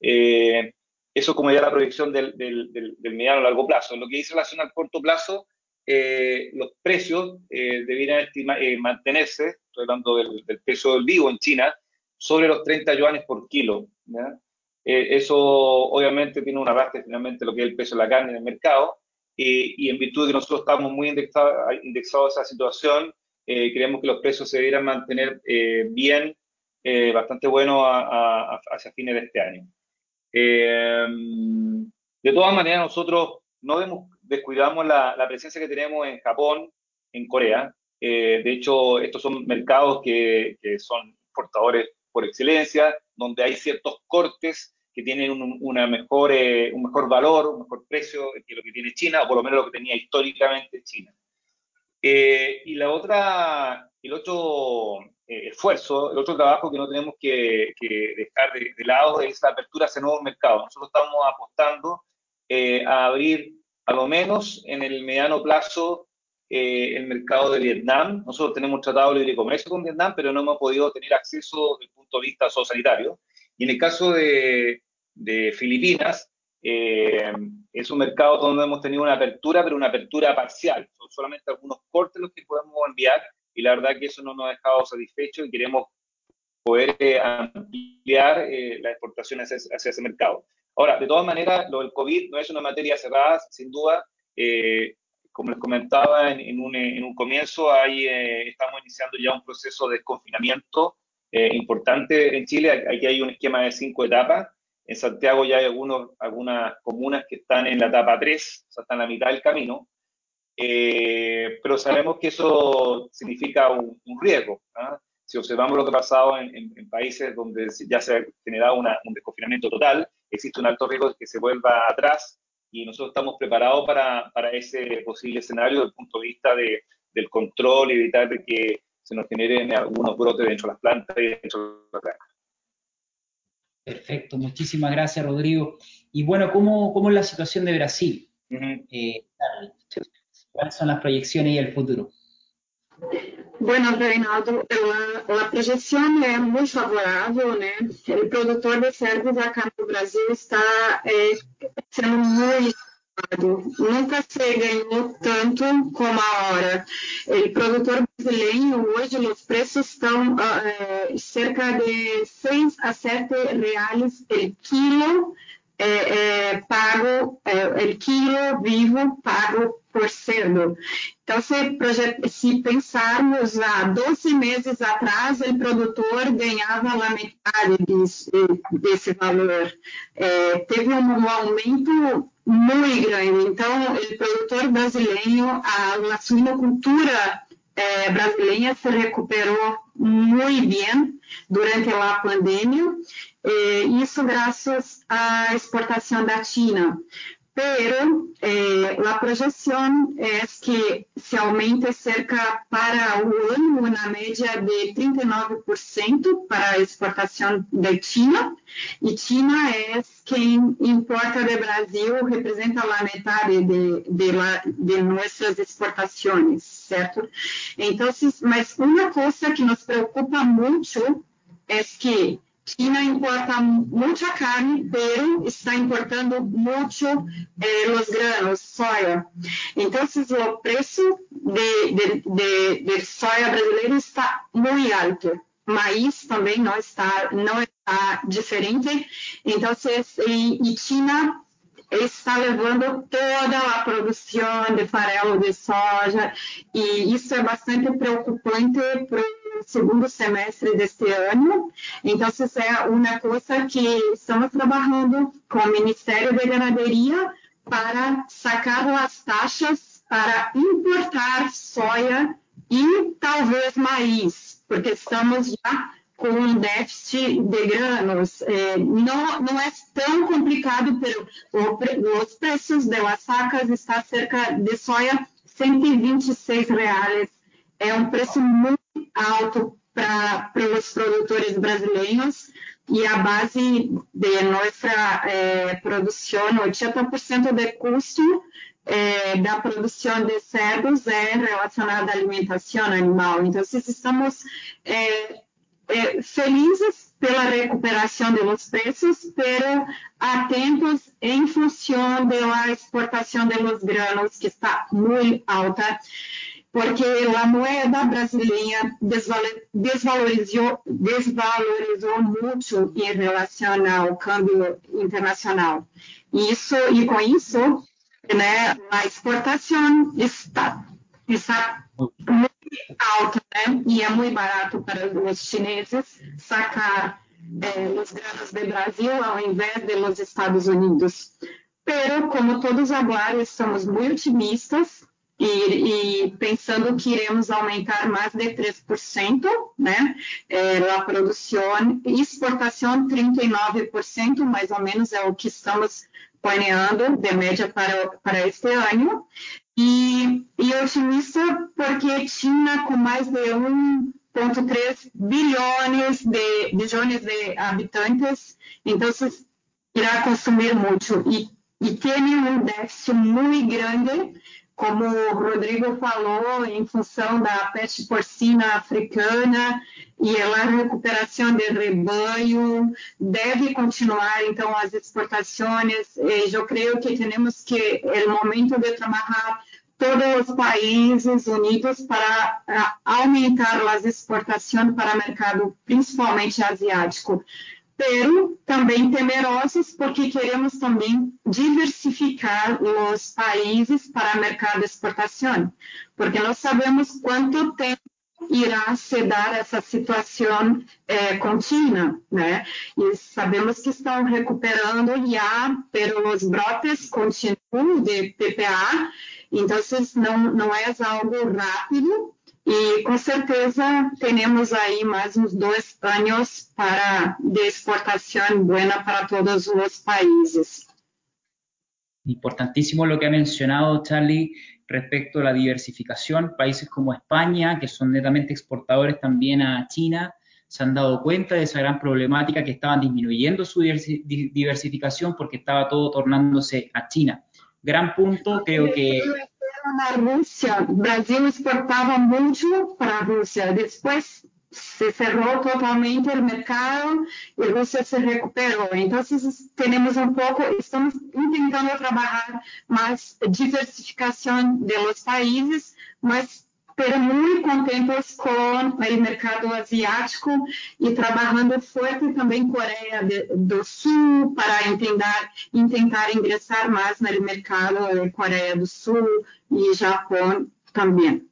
eso como ya la proyección del, del, del, mediano a largo plazo. En lo que dice relación al corto plazo, eh, los precios eh, debieran eh, mantenerse, estoy hablando del, del, peso del vivo en China, sobre los 30 yuanes por kilo. eso obviamente tiene un arrastre finalmente lo que es el peso de la carne en el mercado y en virtud de que nosotros estamos muy indexados, indexados a esa situación, creemos que los precios se debieran mantener bien, bastante buenos hacia fines de este año. Eh, de todas maneras, nosotros no descuidamos la, presencia que tenemos en Japón, en Corea. Eh, de hecho, estos son mercados que, son exportadores por excelencia, donde hay ciertos cortes que tienen un, una mejor, eh, un mejor valor, un mejor precio que lo que tiene China, o por lo menos lo que tenía históricamente China. Eh, y la otra, el otro eh, esfuerzo, el otro trabajo que no tenemos que, dejar de, lado es la apertura hacia nuevos mercados. Nosotros estamos apostando eh, a abrir a lo menos en el mediano plazo el mercado de Vietnam. Nosotros tenemos tratado de libre comercio con Vietnam, pero no hemos podido tener acceso desde el punto de vista sanitario. Y en el caso de, de Filipinas, eh, es un mercado donde hemos tenido una apertura, pero una apertura parcial. Son solamente algunos cortes los que podemos enviar y la verdad que eso no nos ha dejado satisfechos y queremos poder eh, ampliar eh, las exportaciones hacia, ese mercado. Ahora, de todas maneras, lo del COVID no es una materia cerrada, sin duda. como les comentaba en, un, en un, comienzo, ahí estamos iniciando ya un proceso de confinamiento importante en Chile. Aquí hay un esquema de cinco etapas en Santiago ya hay algunos, algunas comunas que están en la etapa 3, o sea, están en la mitad del camino, eh, pero sabemos que eso significa un, riesgo. ¿ah? Si observamos lo que ha pasado en, países donde ya se ha generado un desconfinamiento total, existe un alto riesgo de que se vuelva atrás y nosotros estamos preparados para, para ese posible escenario desde el punto de vista de, del control y evitar que se nos generen algunos brotes dentro de las plantas y dentro de las granjas. Perfecto, muchísimas gracias Rodrigo. Y bueno, ¿cómo, cómo es la situación de Brasil? Eh, ¿Cuáles son las proyecciones y el futuro? Bueno, Reinaldo, a projeção é muito favorável, né? O produtor de cerdos acá no Brasil está é, sendo muito Nunca se ganhou tanto como agora. O produtor brasileiro, hoje, os preços estão uh, cerca de 6 a 7 reais por quilo é, é, pago, é, o quilo vivo pago por cerdo. Então, se, se, pensarmos há 12 meses atrás, o produtor ganhava a metade desse, desse valor. É, teve um aumento muito grande. Então, o produtor brasileiro, a, suinocultura é, brasileira se recuperou muito bem durante a pandemia, isso graças à exportação da China pero eh, la proyección es que se aumente cerca para o ano una media de 39% para exportación de China, y China es quien importa de Brasil, representa la mitad de, de, la, de nuestras exportaciones, ¿cierto? Entonces, mas una cosa que nos preocupa mucho es que China importa mucha carne, pero está importando mucho eh, los granos, soya. Entonces, el precio de, de, de, de, soya brasileiro está muy alto. Maíz também não está, não está diferente. Então, e, e China está levando toda a produção de farelo de soja, e isso é bastante preocupante para o segundo semestre deste ano. Então, isso é uma coisa que estamos trabalhando com o Ministério da Ganaderia para sacar as taxas para importar soja e talvez maíz, porque estamos já com um déficit de granos. Eh, não, não é tão complicado, pero os preços de las sacas está cerca de soja 126 reais. É um preço muito alto para os produtores brasileiros e a base de nossa eh, produção, 80% do custo eh, da produção de cerdos é relacionada à alimentação animal. Então, estamos eh, eh, felizes pela recuperação de los precios, pero atentos em função da exportação de los granos, que está muito alta, porque a moeda brasileira desvalorizou, desvalorizou muito em relação ao câmbio internacional. Isso, e com isso, né, a exportação está, está muito alto, né? E é muito barato para os chineses sacar eh, los granos de Brasil ao invés de los Estados Unidos. Pero, como todos agora estamos muito otimistas, e, e, pensando que iremos aumentar mais de 3%, né? É, a produção e exportação 39%, mais ou menos é o que estamos planeando de média para, para este ano. E, e otimista porque China, com mais de 1,3 bilhões de, bilhões de habitantes, então irá consumir muito. E, e tem um déficit muito grande como o Rodrigo falou, em função da peste porcina africana e a recuperação de rebanho, deve continuar, então, as exportações. Eu creio que temos que, é o momento de trabalhar todos os países unidos para aumentar as exportações para o mercado, principalmente asiático pero também temerosos porque queremos também diversificar os países para o mercado de exportação, porque nós sabemos quanto tempo irá se dar essa situação eh, contínua, né? E sabemos que estão recuperando já, pero os brotes continuam de PPA, então não, não é algo rápido, e com certeza temos aí mais uns dois anos para de exportação buena para todos os países. Importantísimo lo que ha mencionado Charlie respecto a la diversificación. Países como España, que son netamente exportadores también a China, se han dado cuenta de esa gran problemática que estaban disminuyendo su diversificación porque estaba todo tornándose a China. Gran punto, creo que na Rússia, o Brasil exportava muito para a Rússia, depois se cerrou totalmente o mercado e a Rússia se recuperou. Então, temos um pouco, estamos tentando trabalhar mais diversificação dos países, mas pero muy contentos con el mercado asiático y trabajando fuerte también Corea de, do Sul para intentar ingresar más en el mercado de Corea do Sul y Japón también.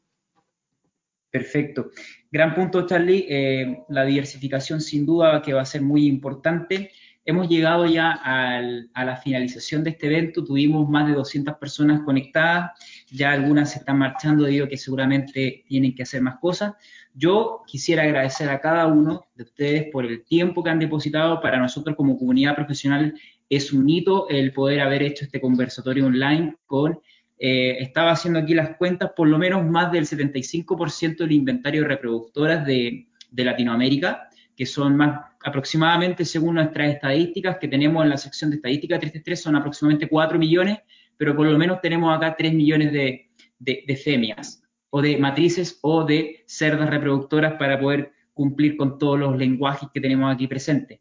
Perfecto. Gran punto, Charlie. Eh, la diversificación sin duda que va a ser muy importante. Hemos llegado ya al, a la finalización de este evento, tuvimos más de 200 personas conectadas, ya algunas se están marchando debido a que seguramente tienen que hacer más cosas. Yo quisiera agradecer a cada uno de ustedes por el tiempo que han depositado. Para nosotros como comunidad profesional es un hito el poder haber hecho este conversatorio online con, eh, estaba haciendo aquí las cuentas, por lo menos más del 75% del inventario de reproductoras de, de Latinoamérica que son más aproximadamente, según nuestras estadísticas que tenemos en la sección de estadística 333, son aproximadamente 4 millones, pero por lo menos tenemos acá 3 millones de, de, de femias, o de matrices, o de cerdas reproductoras para poder cumplir con todos los lenguajes que tenemos aquí presentes.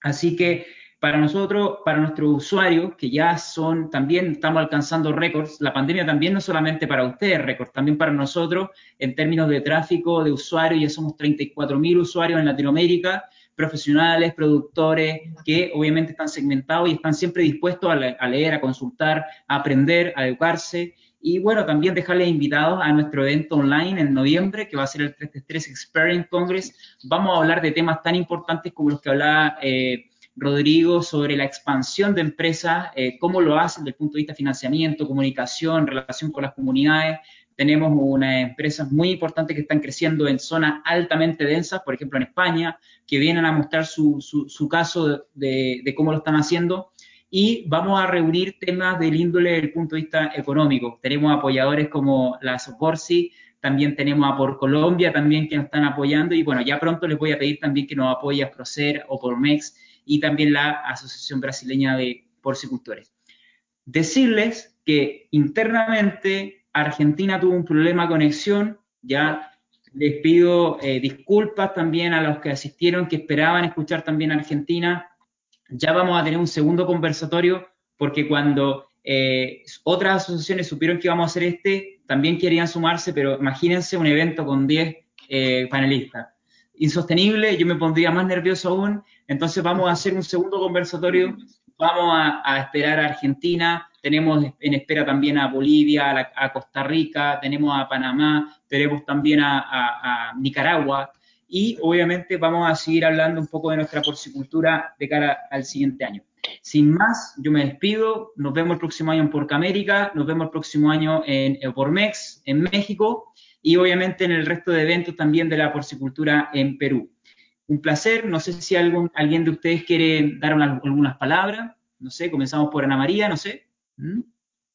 Así que para nosotros, para nuestros usuarios, que ya son, también estamos alcanzando récords, la pandemia también no solamente para ustedes récords, también para nosotros en términos de tráfico de usuarios, ya somos 34 mil usuarios en Latinoamérica, profesionales, productores, que obviamente están segmentados y están siempre dispuestos a, leer, a consultar, a aprender, a educarse. Y bueno, también dejarles invitados a nuestro evento online en noviembre, que va a ser el 333 Experience Congress. Vamos a hablar de temas tan importantes como los que hablaba eh, Rodrigo sobre la expansión de empresas, eh, cómo lo hacen desde el punto de vista de financiamiento, comunicación, relación con las comunidades. Tenemos unas empresas muy importantes que están creciendo en zonas altamente densas, por ejemplo en España, que vienen a mostrar su, su, caso de, de, cómo lo están haciendo. Y vamos a reunir temas del índole desde el punto de vista económico. Tenemos apoyadores como la Socorsi, también tenemos a Por Colombia también que nos están apoyando y bueno, ya pronto les voy a pedir también que nos apoye a Procer o por MEX y también la Asociación Brasileña de Porcicultores. Decirles que internamente Argentina tuvo un problema de conexión, ya les pido eh, disculpas también a los que asistieron, que esperaban escuchar también a Argentina. Ya vamos a tener un segundo conversatorio porque cuando eh, otras asociaciones supieron que íbamos a hacer este, también querían sumarse, pero imagínense un evento con 10 eh, panelistas insostenible, yo me pondría más nervioso aún. Entonces vamos a hacer un segundo conversatorio, vamos a, esperar a Argentina, tenemos en espera también a Bolivia, a, Costa Rica, tenemos a Panamá, tenemos también a, Nicaragua. y obviamente vamos a seguir hablando un poco de nuestra porcicultura de cara al siguiente año. Sin más, yo me despido, nos vemos el próximo año en Porcamérica, nos vemos el próximo año en Pormex, en México, y obviamente en el resto de eventos también de la porcicultura en Perú. Un placer, no sé si algún, alguien de ustedes quiere dar algunas palabras, no sé, comenzamos por Ana María, no sé.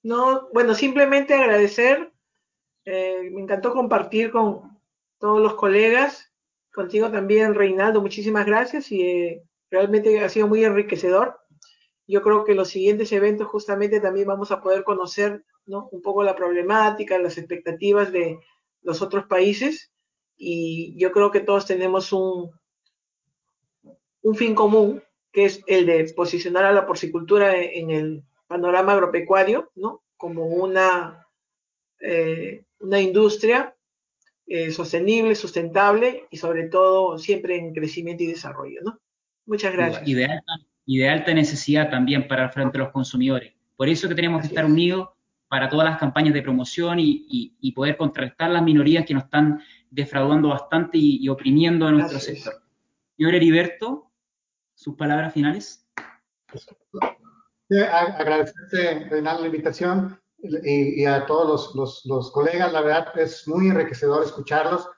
No, bueno, simplemente agradecer, eh, me encantó compartir con todos los colegas, contigo también, Reinaldo, muchísimas gracias y eh, realmente ha sido muy enriquecedor. Yo creo que los siguientes eventos justamente también vamos a poder conocer ¿no? un poco la problemática, las expectativas de, los otros países y yo creo que todos tenemos un, un fin común, que es el de posicionar a la porcicultura en el panorama agropecuario, ¿no? Como una, eh, una industria eh, sostenible, sustentable y sobre todo siempre en crecimiento y desarrollo, ¿no? Muchas gracias. Y de alta, y de alta necesidad también para frente a los consumidores. Por eso que tenemos que estar unidos para todas las campañas de promoción y, poder contrarrestar las minorías que nos están defraudando bastante y, oprimiendo a nuestro sector. Señor Heriberto, sus palabras finales. Agradecerte, Reinaldo, la invitación y, a todos los, colegas. La verdad es muy enriquecedor escucharlos.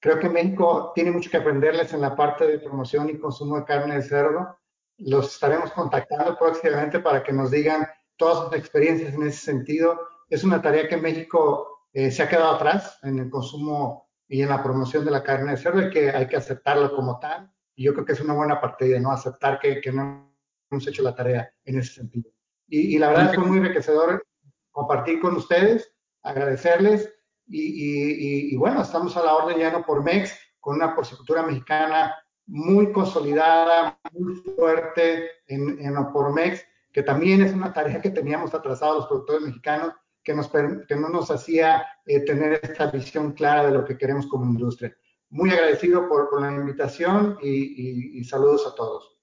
Creo que México tiene mucho que aprenderles en la parte de promoción y consumo de carne de cerdo. Los estaremos contactando próximamente para que nos digan todas sus experiencias en ese sentido. Es una tarea que México eh, se ha quedado atrás en el consumo y en la promoción de la carne de cerdo y que hay que aceptarlo como tal. Y yo creo que es una buena partida, ¿no? Aceptar que, que no hemos hecho la tarea en ese sentido. Y, la verdad fue muy enriquecedor compartir con ustedes, agradecerles y, y, bueno, estamos a la orden ya no por MEX, con una porcicultura mexicana muy consolidada, muy fuerte en, en MEX que también es una tarea que teníamos atrasado los productores mexicanos, que, nos, que no nos hacía eh, tener esta visión clara de lo que queremos como industria. Muy agradecido por, por la invitación y, y, saludos a todos.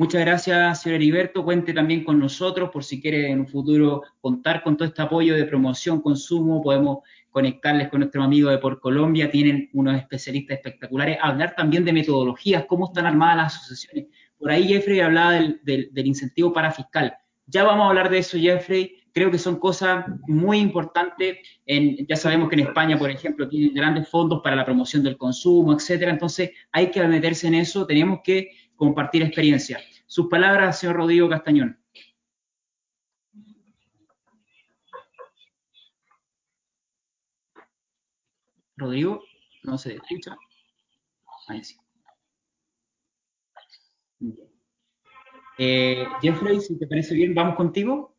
Muchas gracias, señor Heriberto. Cuente también con nosotros por si quiere en un futuro contar con todo este apoyo de promoción, consumo. Podemos conectarles con nuestro amigo de Por Colombia. Tienen unos especialistas espectaculares. Hablar también de metodologías, cómo están armadas las asociaciones. Por ahí Jeffrey hablaba del, del, incentivo para fiscal. Ya vamos a hablar de eso, Jeffrey. Creo que son cosas muy importantes. Ya sabemos que en España, por ejemplo, tienen grandes fondos para la promoción del consumo, etcétera. Entonces, hay que meterse en eso. Tenemos que compartir experiencia. Sus palabras, señor Rodrigo Castañón. Rodrigo, no se escucha. Ahí sí. Eh, Jeffrey, si te parece bien, vamos contigo.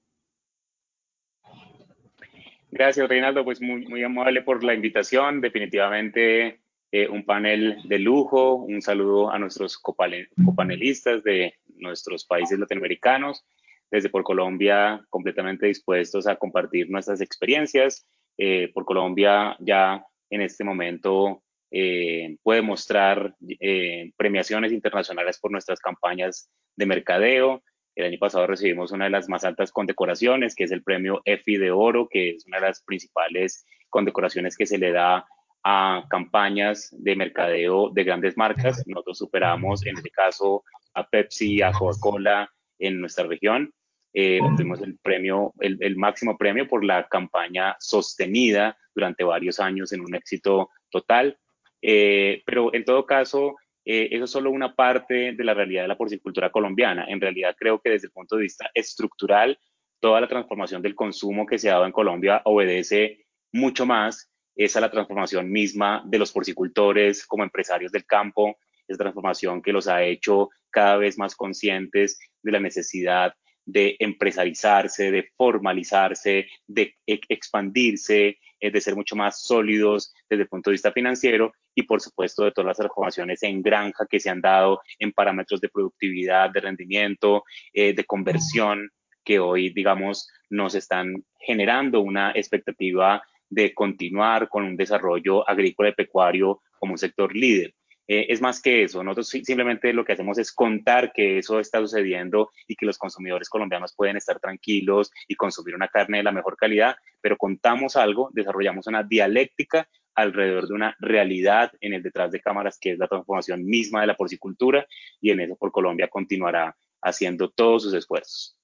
Gracias, Reinaldo. Pues muy, muy amable por la invitación. Definitivamente eh, un panel de lujo. Un saludo a nuestros copanelistas de nuestros países latinoamericanos. Desde por Colombia, completamente dispuestos a compartir nuestras experiencias. Eh, por Colombia ya en este momento eh, puede mostrar eh, premiaciones internacionales por nuestras campañas de mercadeo. El año pasado recibimos una de las más altas condecoraciones, que es el premio EFI de Oro, que es una de las principales condecoraciones que se le da a campañas de mercadeo de grandes marcas. Nosotros superamos, en este caso, a Pepsi, a Coca-Cola en nuestra región. Eh, obtuvimos el premio, el, el, máximo premio por la campaña sostenida durante varios años en un éxito total. Eh, pero en todo caso, eh, eso es solo una parte de la realidad de la porcicultura colombiana. En realidad creo que desde el punto de vista estructural, toda la transformación del consumo que se ha dado en Colombia obedece mucho más es a la transformación misma de los porcicultores como empresarios del campo, esa transformación que los ha hecho cada vez más conscientes de la necesidad de empresarizarse, de formalizarse, de e, expandirse, eh, de ser mucho más sólidos desde el punto de vista financiero y por supuesto de todas las transformaciones en granja que se han dado en parámetros de productividad, de rendimiento, eh, de conversión que hoy, digamos, nos están generando una expectativa de continuar con un desarrollo agrícola y pecuario como un sector líder. Eh, es más que eso, nosotros simplemente lo que hacemos es contar que eso está sucediendo y que los consumidores colombianos pueden estar tranquilos y consumir una carne de la mejor calidad, pero contamos algo, desarrollamos una dialéctica alrededor de una realidad en el detrás de cámaras que es la transformación misma de la porcicultura y en eso por Colombia continuará haciendo todos sus esfuerzos.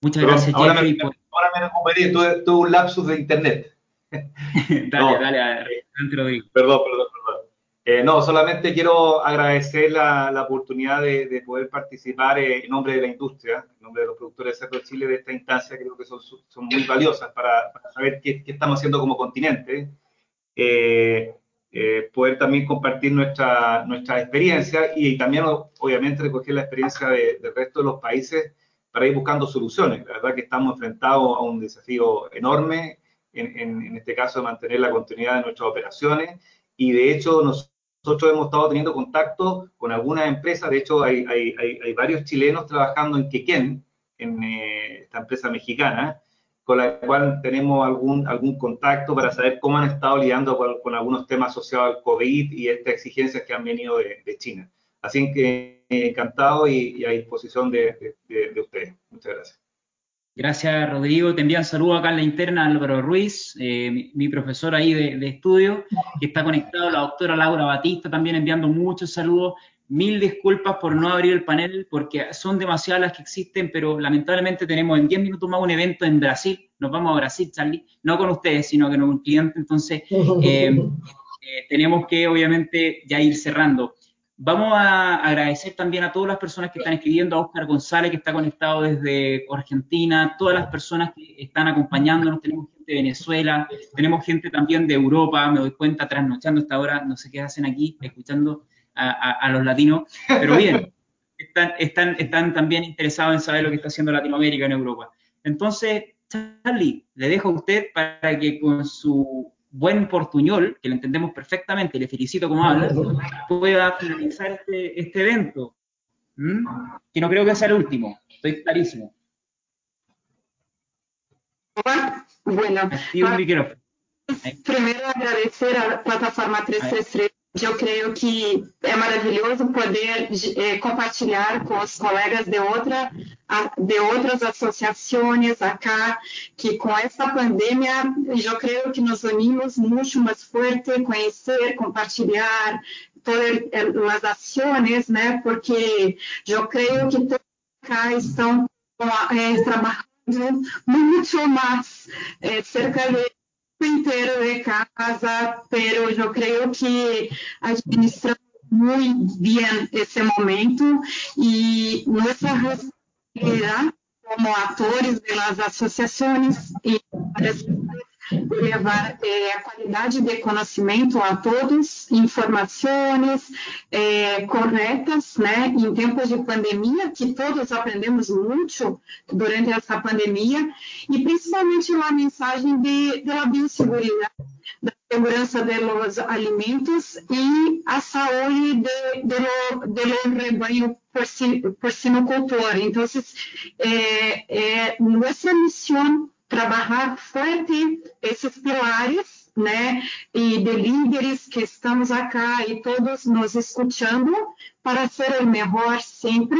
Muchas gracias, ahora Me, ahora me recuperé, tuve, tuve, un lapsus de internet. (laughs) dale, dale, adelante, Rodrigo. Perdón, perdón, perdón. Eh, no, solamente quiero agradecer la, la oportunidad de, de, poder participar eh, en nombre de la industria, en nombre de los productores de cerdo de Chile de esta instancia, creo que son, son muy valiosas para, para saber qué, qué, estamos haciendo como continente. Eh, eh, poder también compartir nuestra, nuestra experiencia y también, obviamente, recoger la experiencia de, del resto de los países para ir buscando soluciones. La verdad que estamos enfrentados a un desafío enorme, en, en, en este caso, de mantener la continuidad de nuestras operaciones y, de hecho, nosotros hemos estado teniendo contacto con algunas empresas, de hecho hay, hay, hay, hay varios chilenos trabajando en Quequén, en eh, esta empresa mexicana, con la cual tenemos algún, algún contacto para saber cómo han estado lidiando con, con algunos temas asociados al COVID y estas exigencias que han venido de, de China. Así que encantado y, y, a disposición de, de, de, ustedes. Muchas gracias. Gracias, Rodrigo. Te envían saludo acá en la interna Álvaro Ruiz, eh, mi, mi, profesor ahí de, de, estudio, que está conectado, la doctora Laura Batista también enviando muchos saludos. Mil disculpas por no abrir el panel porque son demasiadas las que existen, pero lamentablemente tenemos en 10 minutos más un evento en Brasil. Nos vamos a Brasil, Charlie, no con ustedes, sino con un cliente. Entonces, (laughs) eh, eh, tenemos que obviamente ya ir cerrando. Vamos a agradecer también a todas las personas que están escribiendo, a Oscar González, que está conectado desde Argentina, todas las personas que están acompañándonos, tenemos gente de Venezuela, tenemos gente también de Europa, me doy cuenta, trasnochando esta hora, no sé qué hacen aquí, escuchando a, a, a los latinos, pero bien, (laughs) están, están, están también interesados en saber lo que está haciendo Latinoamérica en Europa. Entonces, Charlie, le dejo a usted para que con su buen portuñol, que lo entendemos perfectamente, le felicito como habla, pueda finalizar este, este evento. ¿Mm? Que no creo que sea el último, estoy clarísimo. Bueno, primero agradecer a la plataforma 333 eu creio que é maravilhoso poder é, compartilhar com os colegas de, outra, de outras associações acá, que com essa pandemia, eu creio que nos unimos muito mais forte, conhecer, compartilhar todas as ações, né? Porque eu creio que todos acá estão é, trabalhando muito mais, cerca de inteiro de casa, pero eu creio que administramos muito bem esse momento e nossa responsabilidade como atores das associações e levar é, a qualidade de conhecimento a todos, informações é, corretas, né, em tempos de pandemia, que todos aprendemos muito durante essa pandemia, e principalmente a mensagem de, de biosseguridade, da segurança dos alimentos e a saúde de, de, de, do rebanho porcinocultor. Então, é, é, nossa missão trabalhar forte esses pilares, né, e de líderes que estamos acá e todos nos escutando para ser o melhor sempre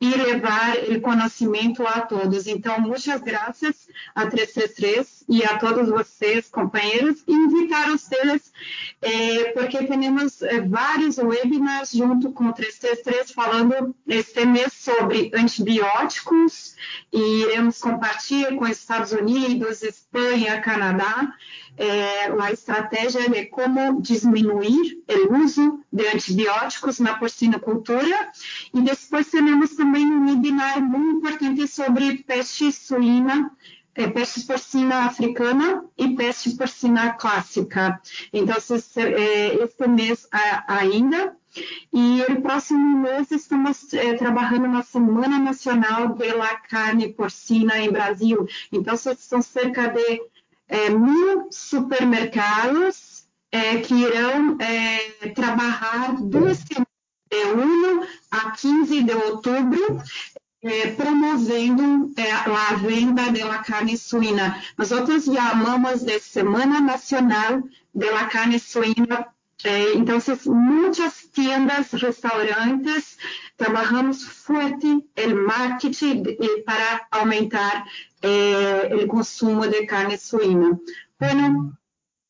e levar o conhecimento a todos. Então, muitas graças a 333 e a todos vocês, companheiros, e invitar vocês, eh, porque temos eh, vários webinars junto com o 333 falando este mês sobre antibióticos e iremos compartilhar com Estados Unidos, Espanha, Canadá, é, a estratégia de como diminuir o uso de antibióticos na porcinocultura. E depois temos também um webinar muito importante sobre peste suína, é, peste porcina africana e peste porcina clássica. Então, é, este mês ainda. E no próximo mês estamos é, trabalhando na Semana Nacional pela Carne Porcina em Brasil. Então, são cerca de é, mil supermercados é, que irão é, trabalhar duas semanas, de 1 a 15 de outubro, é, promovendo é, a venda da carne suína. Nós chamamos de Semana Nacional da Carne Suína eh, então, muitas tiendas, restaurantes, trabalhamos forte o marketing para aumentar eh, o consumo de carne suína. Bueno,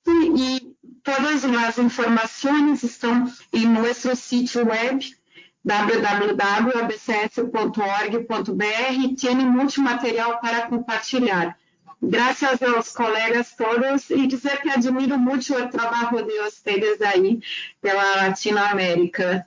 e todas as informações estão em nosso sítio web www.abcs.org.br. Tem muito material para compartilhar. Graças aos colegas todos e dizer que admiro muito o trabalho de vocês aí pela Latinoamérica.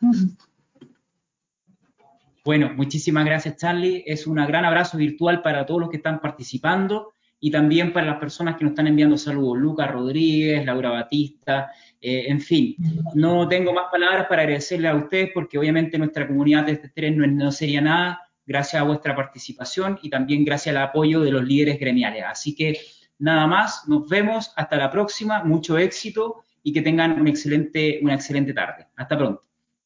Bueno, muchísimas gracias Charlie. Es un gran abrazo virtual para todos los que están participando y también para las personas que nos están enviando saludos. Lucas Rodríguez, Laura Batista, eh, en fin. No tengo más palabras para agradecerle a ustedes porque obviamente nuestra comunidad de este tren no, sería nada gracias a vuestra participación y también gracias al apoyo de los líderes gremiales. Así que nada más, nos vemos, hasta la próxima, mucho éxito y que tengan un excelente, una excelente tarde. Hasta pronto.